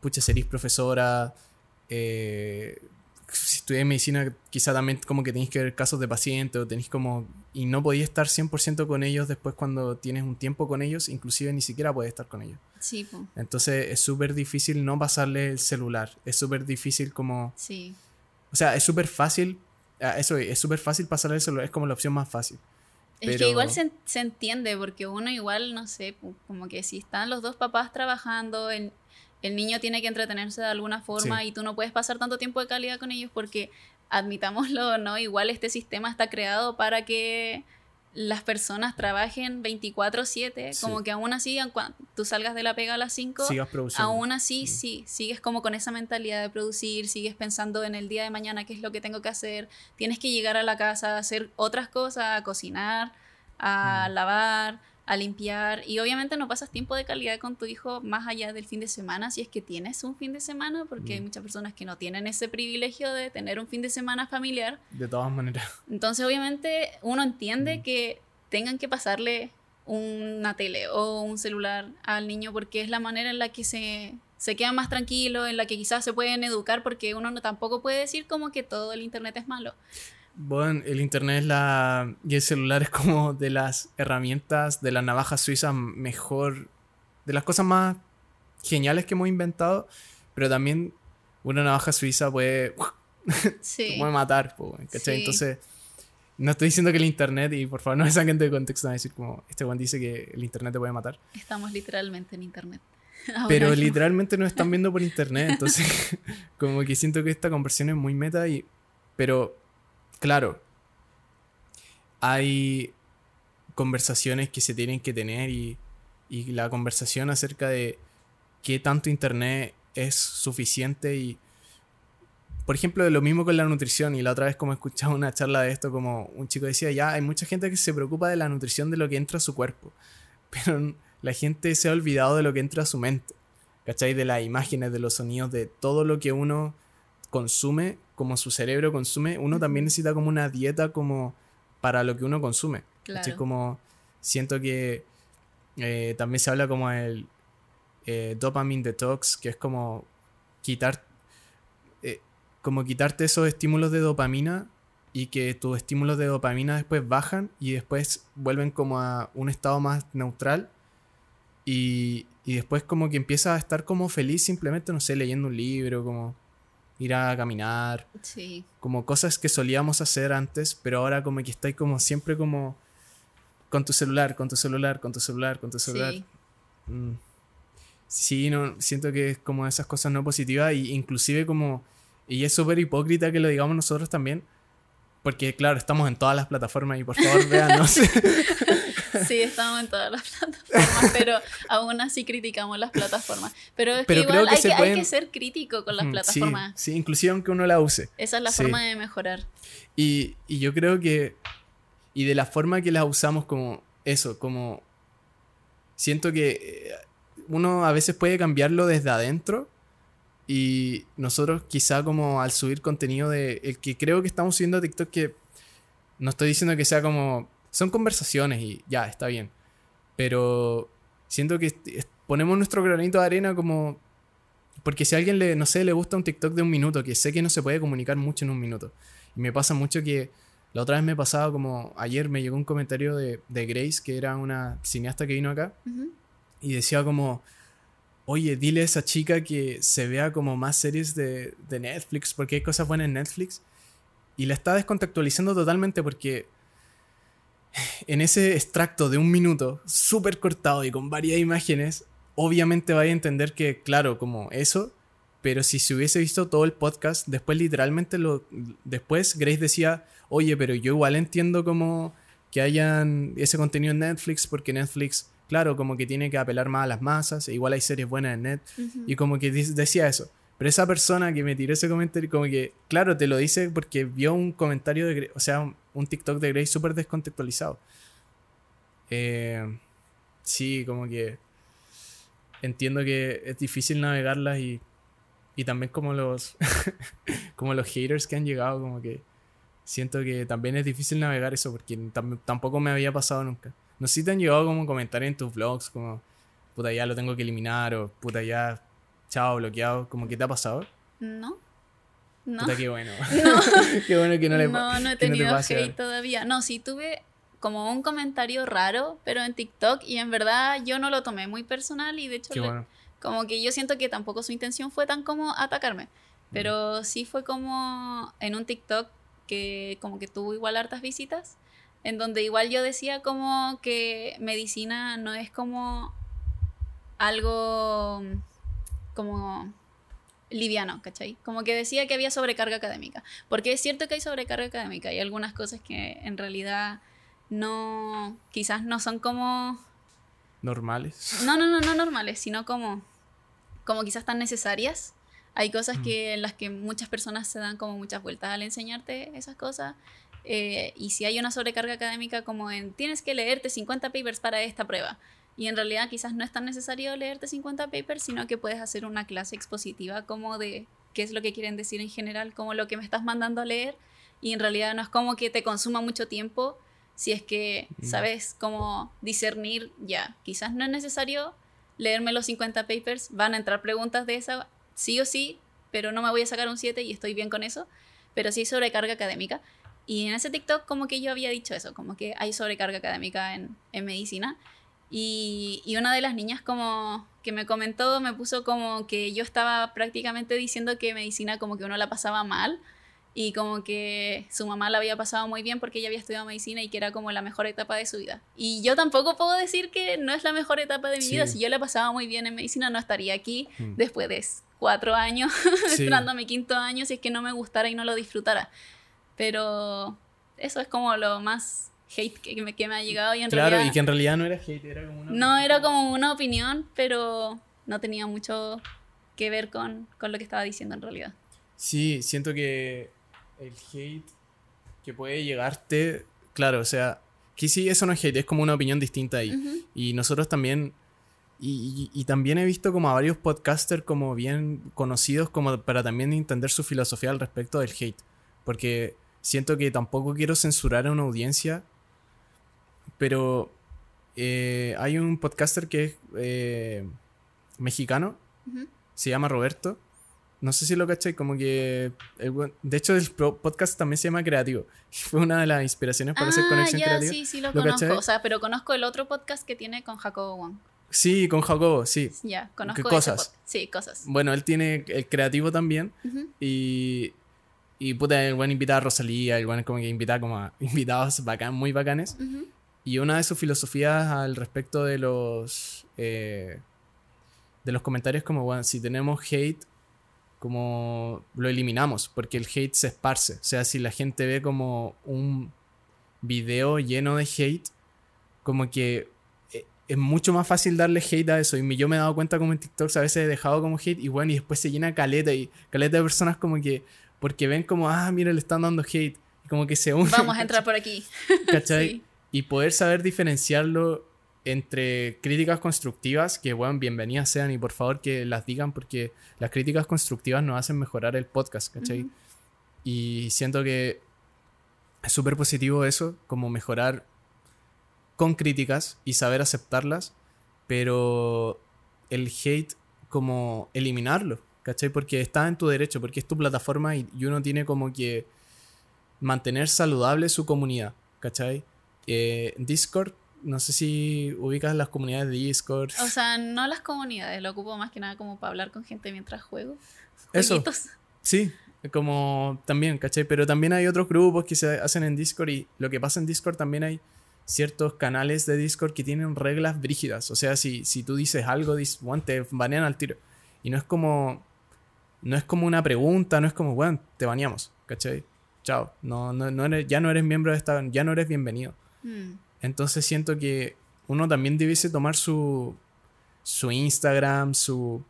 pucha, serís profesora, eh, si estudias medicina, quizá también como que tenéis que ver casos de pacientes o tenéis como... Y no podéis estar 100% con ellos después cuando tienes un tiempo con ellos, inclusive ni siquiera puedes estar con ellos. Sí, Entonces es súper difícil no pasarle el celular. Es súper difícil como... Sí. O sea, es súper fácil... Eso es súper fácil pasarle el celular, es como la opción más fácil. Es que igual se, se, entiende, porque uno igual, no sé, como que si están los dos papás trabajando, en el niño tiene que entretenerse de alguna forma y tú no puedes pasar tanto tiempo de calidad con ellos porque, admitámoslo, ¿no? Igual este sistema está creado para que las personas trabajen 24/7, como que aún así, cuando tú salgas de la pega a las 5, aún así, mm. sí, sigues como con esa mentalidad de producir, sigues pensando en el día de mañana qué es lo que tengo que hacer, tienes que llegar a la casa a hacer otras cosas, a cocinar, a mm. lavar, a limpiar y obviamente no pasas tiempo de calidad con tu hijo más allá del fin de semana si es que tienes un fin de semana porque hay mm. muchas personas que no tienen ese privilegio de tener un fin de semana familiar. De todas maneras. [LAUGHS] Entonces obviamente uno entiende mm. que tengan que pasarle una tele o un celular al niño porque es la manera en la que se, se quedan más tranquilos, en la que quizás se pueden educar porque uno no tampoco puede decir como que todo el internet es malo. Bueno, el internet la, y el celular es como de las herramientas de la navaja suiza mejor, de las cosas más geniales que hemos inventado, pero también una navaja suiza puede, [LAUGHS] puede matar, Entonces, no estoy diciendo que el internet, y por favor no me saquen de contexto a decir como, este Juan dice que el internet te puede matar. Estamos literalmente en internet. [LAUGHS] pero literalmente nos están [LAUGHS] viendo por internet, entonces como que siento que esta conversión es muy meta y... Pero claro, hay conversaciones que se tienen que tener y, la conversación acerca de qué tanto internet es suficiente y por ejemplo lo mismo con la nutrición. Y la otra vez como escuchaba una charla de esto como un chico decía ya hay mucha gente que se preocupa de la nutrición de lo que entra a su cuerpo [LAUGHS] pero la gente se ha olvidado de lo que entra a su mente ¿cachai? de las imágenes de los sonidos de todo lo que uno consume como su cerebro consume, uno también necesita como una dieta como para lo que uno consume. Claro. Como siento que eh, también se habla como el eh, dopamine detox, que es como quitar eh, como quitarte esos estímulos de dopamina y que tus estímulos de dopamina después bajan y después vuelven como a un estado más neutral y, y después como que empiezas a estar como feliz simplemente, no sé, leyendo un libro, como ir a caminar. Sí. Como cosas que solíamos hacer antes, pero ahora como que estáis como siempre como con tu celular, con tu celular, con tu celular, con tu celular. Sí. Mm. Sí, no, siento que es como esas cosas no positivas y inclusive como, y es súper hipócrita que lo digamos nosotros también, porque claro, estamos en todas las plataformas y por favor [LAUGHS] véanos. [LAUGHS] [LAUGHS] Sí, estamos en todas las [LAUGHS] plataformas, pero aún así criticamos las plataformas. Pero es que igual hay, que, hay, que, ser crítico con las plataformas. Sí, inclusive aunque uno la use. Esa es la forma de mejorar. Y, y yo creo que, y de la forma que las usamos como eso, como siento que eh, uno a veces puede cambiarlo desde adentro y nosotros quizá como al subir contenido de el que creo que estamos subiendo a TikTok que no estoy diciendo que sea como son conversaciones y ya, está bien. Pero siento que ponemos nuestro granito de arena como... Porque si a alguien le, no sé, le gusta un TikTok de un minuto, que sé que no se puede comunicar mucho en un minuto. Y me pasa mucho que la otra vez me pasaba como ayer me llegó un comentario de, de Grace, que era una cineasta que vino acá, y decía como, oye, dile a esa chica que se vea como más series de, de Netflix, porque hay cosas buenas en Netflix. Y la está descontextualizando totalmente porque en ese extracto de un minuto, súper cortado y con varias imágenes, obviamente vaya a entender que, claro, como eso, pero si se hubiese visto todo el podcast, después literalmente lo... Después Grace decía, oye, pero yo igual entiendo como que hayan ese contenido en Netflix, porque Netflix, claro, como que tiene que apelar más a las masas, e igual hay series buenas en Net, y como que decía eso. Pero esa persona que me tiró ese comentario, como que, claro, te lo dice porque vio un comentario de, o sea, un, TikTok de Grace súper descontextualizado. Eh, sí, como que entiendo que es difícil navegarlas y, y también como los, [LAUGHS] como los haters que han llegado, como que siento que también es difícil navegar eso porque tampoco me había pasado nunca. No sé si te han llegado como comentarios en tus vlogs, como, puta, ya lo tengo que eliminar o puta, ya chao, bloqueado, como que te ha pasado? No. No. qué bueno. [LAUGHS] No. [LAUGHS] qué bueno que no le No, no he tenido hate todavía. No, sí tuve como un comentario raro, pero en TikTok y en verdad yo no lo tomé muy personal y de hecho como que yo siento que tampoco su intención fue tan como atacarme, mm. pero sí fue como en un TikTok que como que tuvo igual hartas visitas, en donde igual yo decía como que medicina no es como algo como liviano, ¿cachai? Como que decía que había sobrecarga académica. Porque es cierto que hay sobrecarga académica. Hay algunas cosas que en realidad no, quizás no son como... Normales. No, no, no, no normales, sino como, como quizás tan necesarias. Hay cosas mm. que, en las que muchas personas se dan como muchas vueltas al enseñarte esas cosas. Eh, y si hay una sobrecarga académica como en tienes que leerte 50 papers para esta prueba y en realidad quizás no es tan necesario leerte 50 papers, sino que puedes hacer una clase expositiva como de qué es lo que quieren decir en general, como lo que me estás mandando a leer. Y en realidad no es como que te consuma mucho tiempo si es que mm. sabes cómo discernir ya. Quizás no es necesario leerme los 50 papers, van a entrar preguntas de esa, sí o sí, pero no me voy a sacar un 7 y estoy bien con eso. Pero sí sobrecarga académica. Y en ese TikTok como que yo había dicho eso, como que hay sobrecarga académica en, en medicina. Y, y, una de las niñas como que me comentó, me puso como que yo estaba prácticamente diciendo que medicina como que uno la pasaba mal y como que su mamá la había pasado muy bien porque ella había estudiado medicina y que era como la mejor etapa de su vida. Y yo tampoco puedo decir que no es la mejor etapa de mi vida. Si yo la pasaba muy bien en medicina no estaría aquí hmm. después de cuatro años, [LAUGHS] entrando a mi quinto año, si es que no me gustara y no lo disfrutara. Pero eso es como lo más hate que me, que me ha llegado y en claro, y que en realidad no era hate, era como una No, era como una opinión, pero no tenía mucho que ver con, con lo que estaba diciendo en realidad. Sí, siento que el hate que puede llegarte, claro, o sea, que sí, eso no es hate, es como una opinión distinta ahí. Y nosotros también, y, y, también he visto como a varios podcasters como bien conocidos como para también entender su filosofía al respecto del hate. Porque siento que tampoco quiero censurar a una audiencia pero eh, hay un podcaster que es eh, mexicano, se llama Roberto. No sé si lo caché, como que. de hecho, el podcast también se llama Creativo. [LAUGHS] Fue una de las inspiraciones para hacer ah, Conexión Creativa. Sí, sí, lo, conozco. O sea, pero conozco el otro podcast que tiene con Jacobo Wong. Sí, con Jacobo, sí. Ya, conozco cosas. Sí, cosas. Bueno, él tiene el creativo también. Y. Y puta, el buen invita a Rosalía, el buen como que invita como a [LAUGHS] invitados bacán, muy bacanes. Y una de sus filosofías al respecto de los, eh, de los comentarios como, bueno, si tenemos hate, como lo eliminamos, porque el hate se esparce. O sea, si la gente ve como un video lleno de hate, como que eh, es mucho más fácil darle hate a eso. Y yo me he dado cuenta como en TikTok a veces he dejado como hate y bueno, y después se llena caleta y caleta de personas como que, porque ven como, ah, mira, le están dando hate. Y como que se unen. Vamos a entrar [LAUGHS] por aquí. ¿Cachai? Y poder saber diferenciarlo entre críticas constructivas, que bueno, bienvenidas sean y por favor que las digan porque las críticas constructivas nos hacen mejorar el podcast, ¿cachai? Y siento que es súper positivo eso, como mejorar con críticas y saber aceptarlas, pero el hate como eliminarlo, ¿cachai? Porque está en tu derecho, porque es tu plataforma y, uno tiene como que mantener saludable su comunidad, ¿cachai? Eh, Discord no sé si ubicas las comunidades de Discord. O sea, no las comunidades, lo ocupo más que nada como para hablar con gente mientras juego. Eso. Sí, como también, ¿cachai? Pero también hay otros grupos que se hacen en Discord y lo que pasa en Discord también hay ciertos canales de Discord que tienen reglas brígidas. O sea, si, si tú dices algo, bueno, te banean al tiro. Y no es como. No es como una pregunta, no es como, bueno, te baneamos, ¿cachai? Chao. No, no, no eres, ya no eres miembro de esta. Ya no eres bienvenido. Hmm. Entonces siento que uno también debiese tomar su, su Instagram, su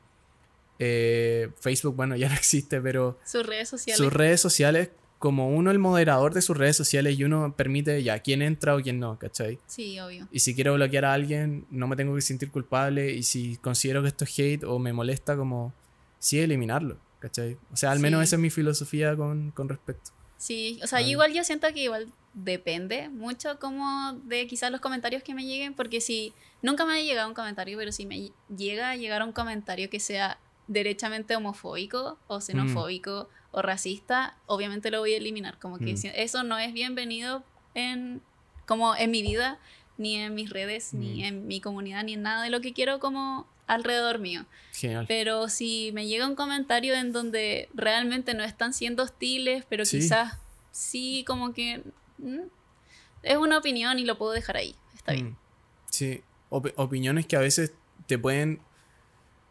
eh, Facebook, bueno, [LAUGHS] ya no existe, pero... Sus redes sociales. Sus redes sociales, como uno el moderador de sus redes sociales y uno permite ya quién entra o quién no, ¿cachai? Sí, obvio. Y si quiero bloquear a alguien, no me tengo que sentir culpable y si considero que esto es hate o me molesta, como sí eliminarlo, ¿cachai? O sea, al menos esa es mi filosofía con, con respecto. Sí, o sea, igual yo siento que igual depende mucho como de quizás los comentarios que me lleguen, porque si nunca me ha llegado un comentario, pero si me llega a llegar un comentario que sea derechamente homofóbico o xenofóbico mm. o racista, obviamente lo voy a eliminar, como que mm. eso no es bienvenido en como en mi vida, ni en mis redes, ni mm. en mi comunidad, ni en nada de lo que quiero como alrededor mío. Pero si me llega un comentario en donde realmente no están siendo hostiles, pero quizás sí como que Mm. es una opinión y lo puedo dejar ahí. Está bien. Mm. Sí, opiniones que a veces te pueden...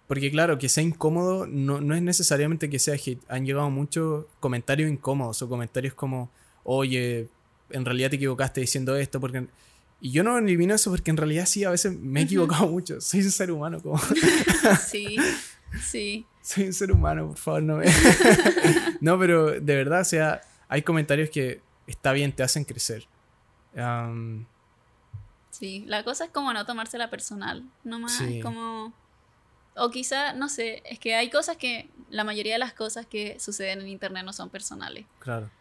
Porque claro, que sea incómodo no, no es necesariamente que sea hit. Han llegado muchos comentarios incómodos o comentarios como, oye, en realidad te equivocaste diciendo esto porque... Y yo no elimino eso porque en realidad sí, a veces me he equivocado mucho. Soy un ser humano como... [LAUGHS] sí, sí. Soy un ser humano, por favor, no me... [LAUGHS] [LAUGHS] no, pero de verdad, o sea, hay comentarios que está bien, te hacen crecer. sí, la cosa es como no tomársela personal, nomás es como... O quizá, no sé, es que hay cosas que, la mayoría de las cosas que suceden en Internet no son personales. Claro.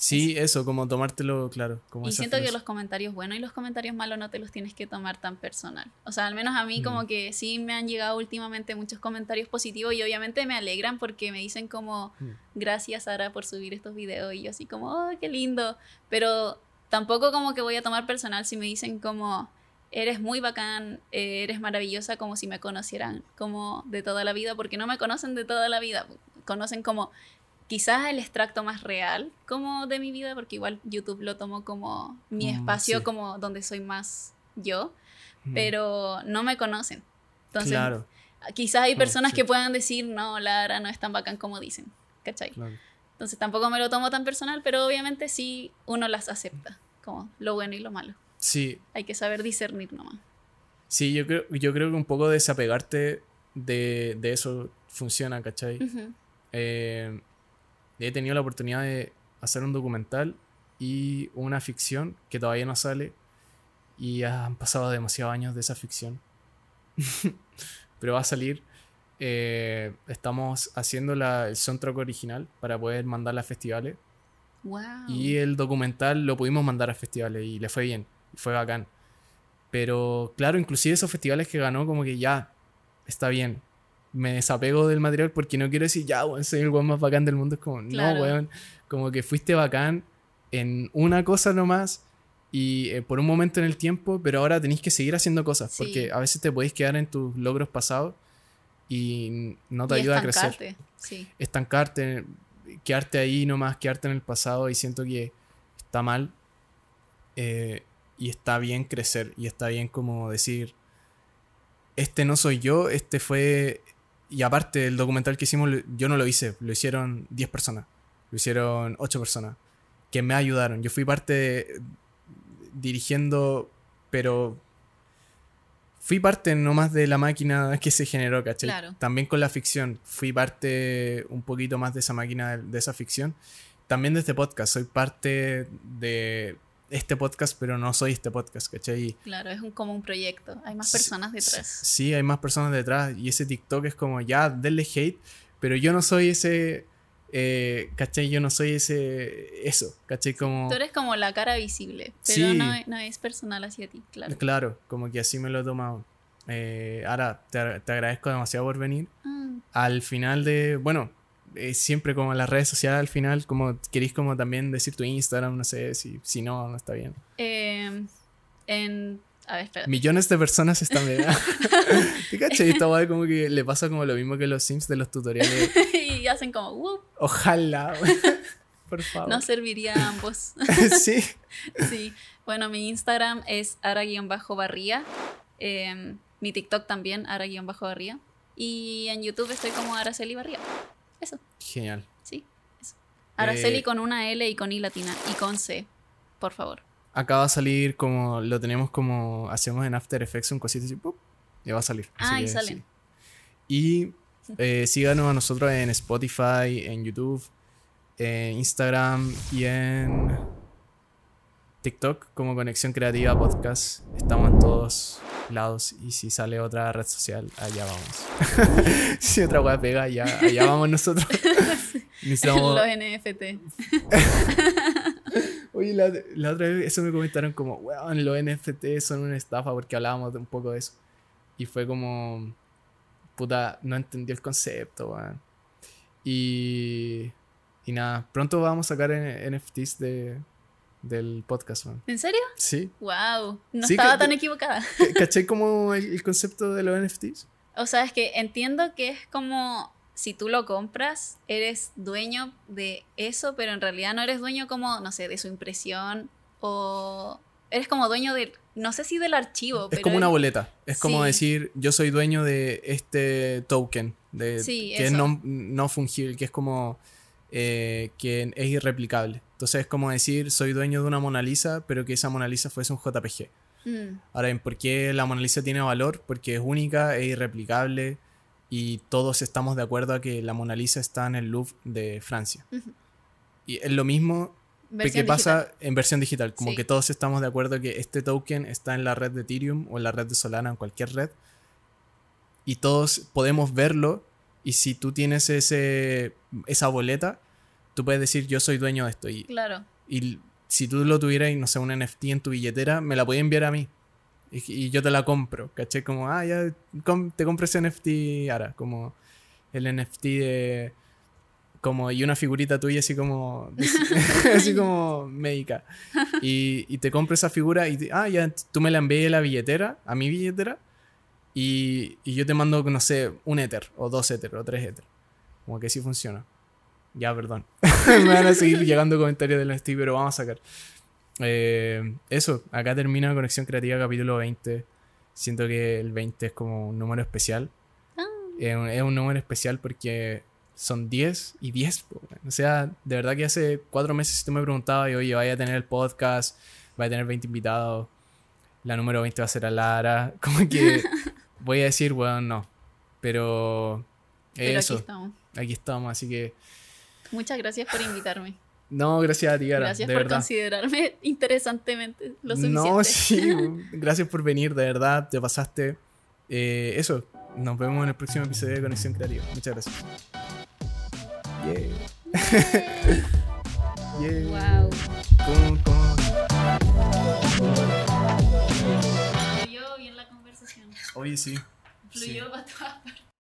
Sí, eso, como tomártelo, claro. Como y siento que los comentarios buenos y los comentarios malos no te los tienes que tomar tan personal. O sea, al menos a mí como que sí me han llegado últimamente muchos comentarios positivos y obviamente me alegran porque me dicen como, gracias Sara por subir estos videos y yo así como, oh, qué lindo. Pero tampoco como que voy a tomar personal si me dicen como, eres muy bacán, eh, eres maravillosa como si me conocieran como de toda la vida, porque no me conocen de toda la vida, conocen como quizás el extracto más real como de mi vida, porque igual YouTube lo tomo como mi mm, espacio, como donde soy más yo, pero no me conocen. Entonces, quizás hay personas que puedan decir, no, Lara no es tan bacán como dicen, ¿cachai? Entonces tampoco me lo tomo tan personal, pero obviamente sí uno las acepta, como lo bueno y lo malo. Sí. Hay que saber discernir nomás. Sí, yo creo, yo creo que un poco desapegarte de, de eso funciona, ¿cachai? eh, he tenido la oportunidad de hacer un documental y una ficción que todavía no sale y han pasado demasiados años de esa ficción. [LAUGHS] Pero va a salir. Eh, estamos haciendo la, el soundtrack original para poder mandarla a festivales. Y el documental lo pudimos mandar a festivales y le fue bien, fue bacán. Pero claro, inclusive esos festivales que ganó, como que ya está bien, me desapego del material porque no quiero decir, ya, weón, soy el weón más bacán del mundo. Es como, no, weón, como que fuiste bacán en una cosa nomás y eh, por un momento en el tiempo, pero ahora tenéis que seguir haciendo cosas porque a veces te podéis quedar en tus logros pasados y no te ayuda a crecer. Sí. Estancarte, quedarte ahí nomás, quedarte en el pasado y siento que está mal eh, y está bien crecer y está bien como decir, este no soy yo, este fue y aparte, el documental que hicimos, yo no lo hice, lo hicieron 10 personas, lo hicieron 8 personas, que me ayudaron. Yo fui parte dirigiendo, pero fui parte nomás de la máquina que se generó, ¿cachai? También con la ficción, fui parte un poquito más de esa máquina, de esa ficción. También de este podcast, soy parte de este podcast, pero no soy este podcast, ¿cachai? Claro, es un, como un proyecto, hay más personas detrás. Sí, hay más personas detrás y ese TikTok es como, ya, denle hate, pero yo no soy ese, eh, ¿cachai? Yo no soy ese, eso, ¿cachai? Como... Tú eres como la cara visible, pero no, no, es personal hacia ti, claro. Claro, como que así me lo he tomado. Eh, ahora, te, agradezco demasiado por venir. Mm. Al final de, bueno, eh, siempre como en las redes sociales al final, como queréis como también decir tu Instagram, no sé, si, si no, no está bien. Em, en... A ver, espera. Millones de personas están viendo. [LAUGHS] ¿Te cachai? Esta como que le pasa como lo mismo que los Sims de los tutoriales. [LAUGHS] y hacen como, Whoop. Ojalá, [LAUGHS] por favor. No serviría a ambos. sí. sí. Bueno, mi Instagram es ara-barría. Em, mi TikTok también, ara-barría. Y en YouTube estoy como Araceli Barría. Eso. Genial. Sí, eso. Araceli eh, con una L y con I latina y con C, por favor. Acaba de salir como, lo tenemos como, hacemos en After Effects un cosito así, ¡pum! y va a salir. Ah, y salen. Y eh, síganos a nosotros en Spotify, en YouTube, en Instagram y en TikTok como Conexión Creativa Podcast. Estamos en todos lados y si sale otra red social, allá vamos. [LAUGHS] si otra web pega, allá, allá vamos nosotros. [LAUGHS] Necesitamos... Los NFT. [LAUGHS] Oye, la, la, otra vez eso me comentaron como, weón, los NFT son una estafa porque hablábamos de un poco de eso. Y fue como, puta, no entendí el concepto, weón. Y, y nada, pronto vamos a sacar NFTs de, del podcast, man. ¿En serio? Sí. Wow, no estaba tan equivocada. [LAUGHS] ¿Caché como el, concepto de los NFTs? O sea, es que entiendo que es como si tú lo compras, eres dueño de eso, pero en realidad no eres dueño como, no sé, de su impresión o eres como dueño de, no sé si del archivo. Es como una boleta. Es como decir, yo soy dueño de este token, de, que es no, no fungible, que es como eh, que es irreplicable. Entonces es como decir, soy dueño de una Mona Lisa, pero que esa Mona Lisa fuese un JPG. Mm. Ahora bien, ¿por qué la Mona Lisa tiene valor? Porque es única, es irreplicable y todos estamos de acuerdo a que la Mona Lisa está en el Louvre de Francia. Y es lo mismo que pasa en versión digital, como que todos estamos de acuerdo que este token está en la red de Ethereum o en la red de Solana, en cualquier red, y todos podemos verlo y si tú tienes ese, esa boleta, tú puedes decir yo soy dueño de esto. Y, claro. Y si tú lo tuvieras, no sé, un NFT en tu billetera, me la podías enviar a mí. Y, yo te la compro, ¿caché? Como, ah, ya te compro ese NFT ahora. Como el NFT de. Como, y una figurita tuya así como. [LAUGHS] [LAUGHS] así como médica. Y, y, te compro esa figura y, ah, ya tú me la envías la billetera, a mi billetera y, yo te mando, no sé, un Ether, o dos Ether, o tres Ether. Como que sí funciona. Ya, perdón. [LAUGHS] Me van a seguir [LAUGHS] llegando comentarios del Steve, pero vamos a sacar. Eh, eso, acá termina Conexión Creativa capítulo 20. Siento que el 20 es como un número especial. Ah. Es, un, número especial porque son 10 y 10. O sea, de verdad que hace cuatro meses si tú me preguntabas, y, oye, vaya a tener el podcast, vaya a tener 20 invitados, la número 20 va a ser a Lara. [LAUGHS] Como que voy a decir, bueno, no. Pero, eso. Aquí estamos. Aquí estamos, así que. Muchas gracias por invitarme. No, gracias a ti, Gara. Gracias por considerarme [LAUGHS] interesantemente lo suficiente. No, sí. [LAUGHS] gracias por venir, de verdad. Te pasaste. Eh, eso. Nos vemos en el próximo episodio de Conexión Creativa. Muchas gracias. Yeah. [LAUGHS] yeah. Wow. Fluyó bien Oye, sí. Fluyó para todas partes.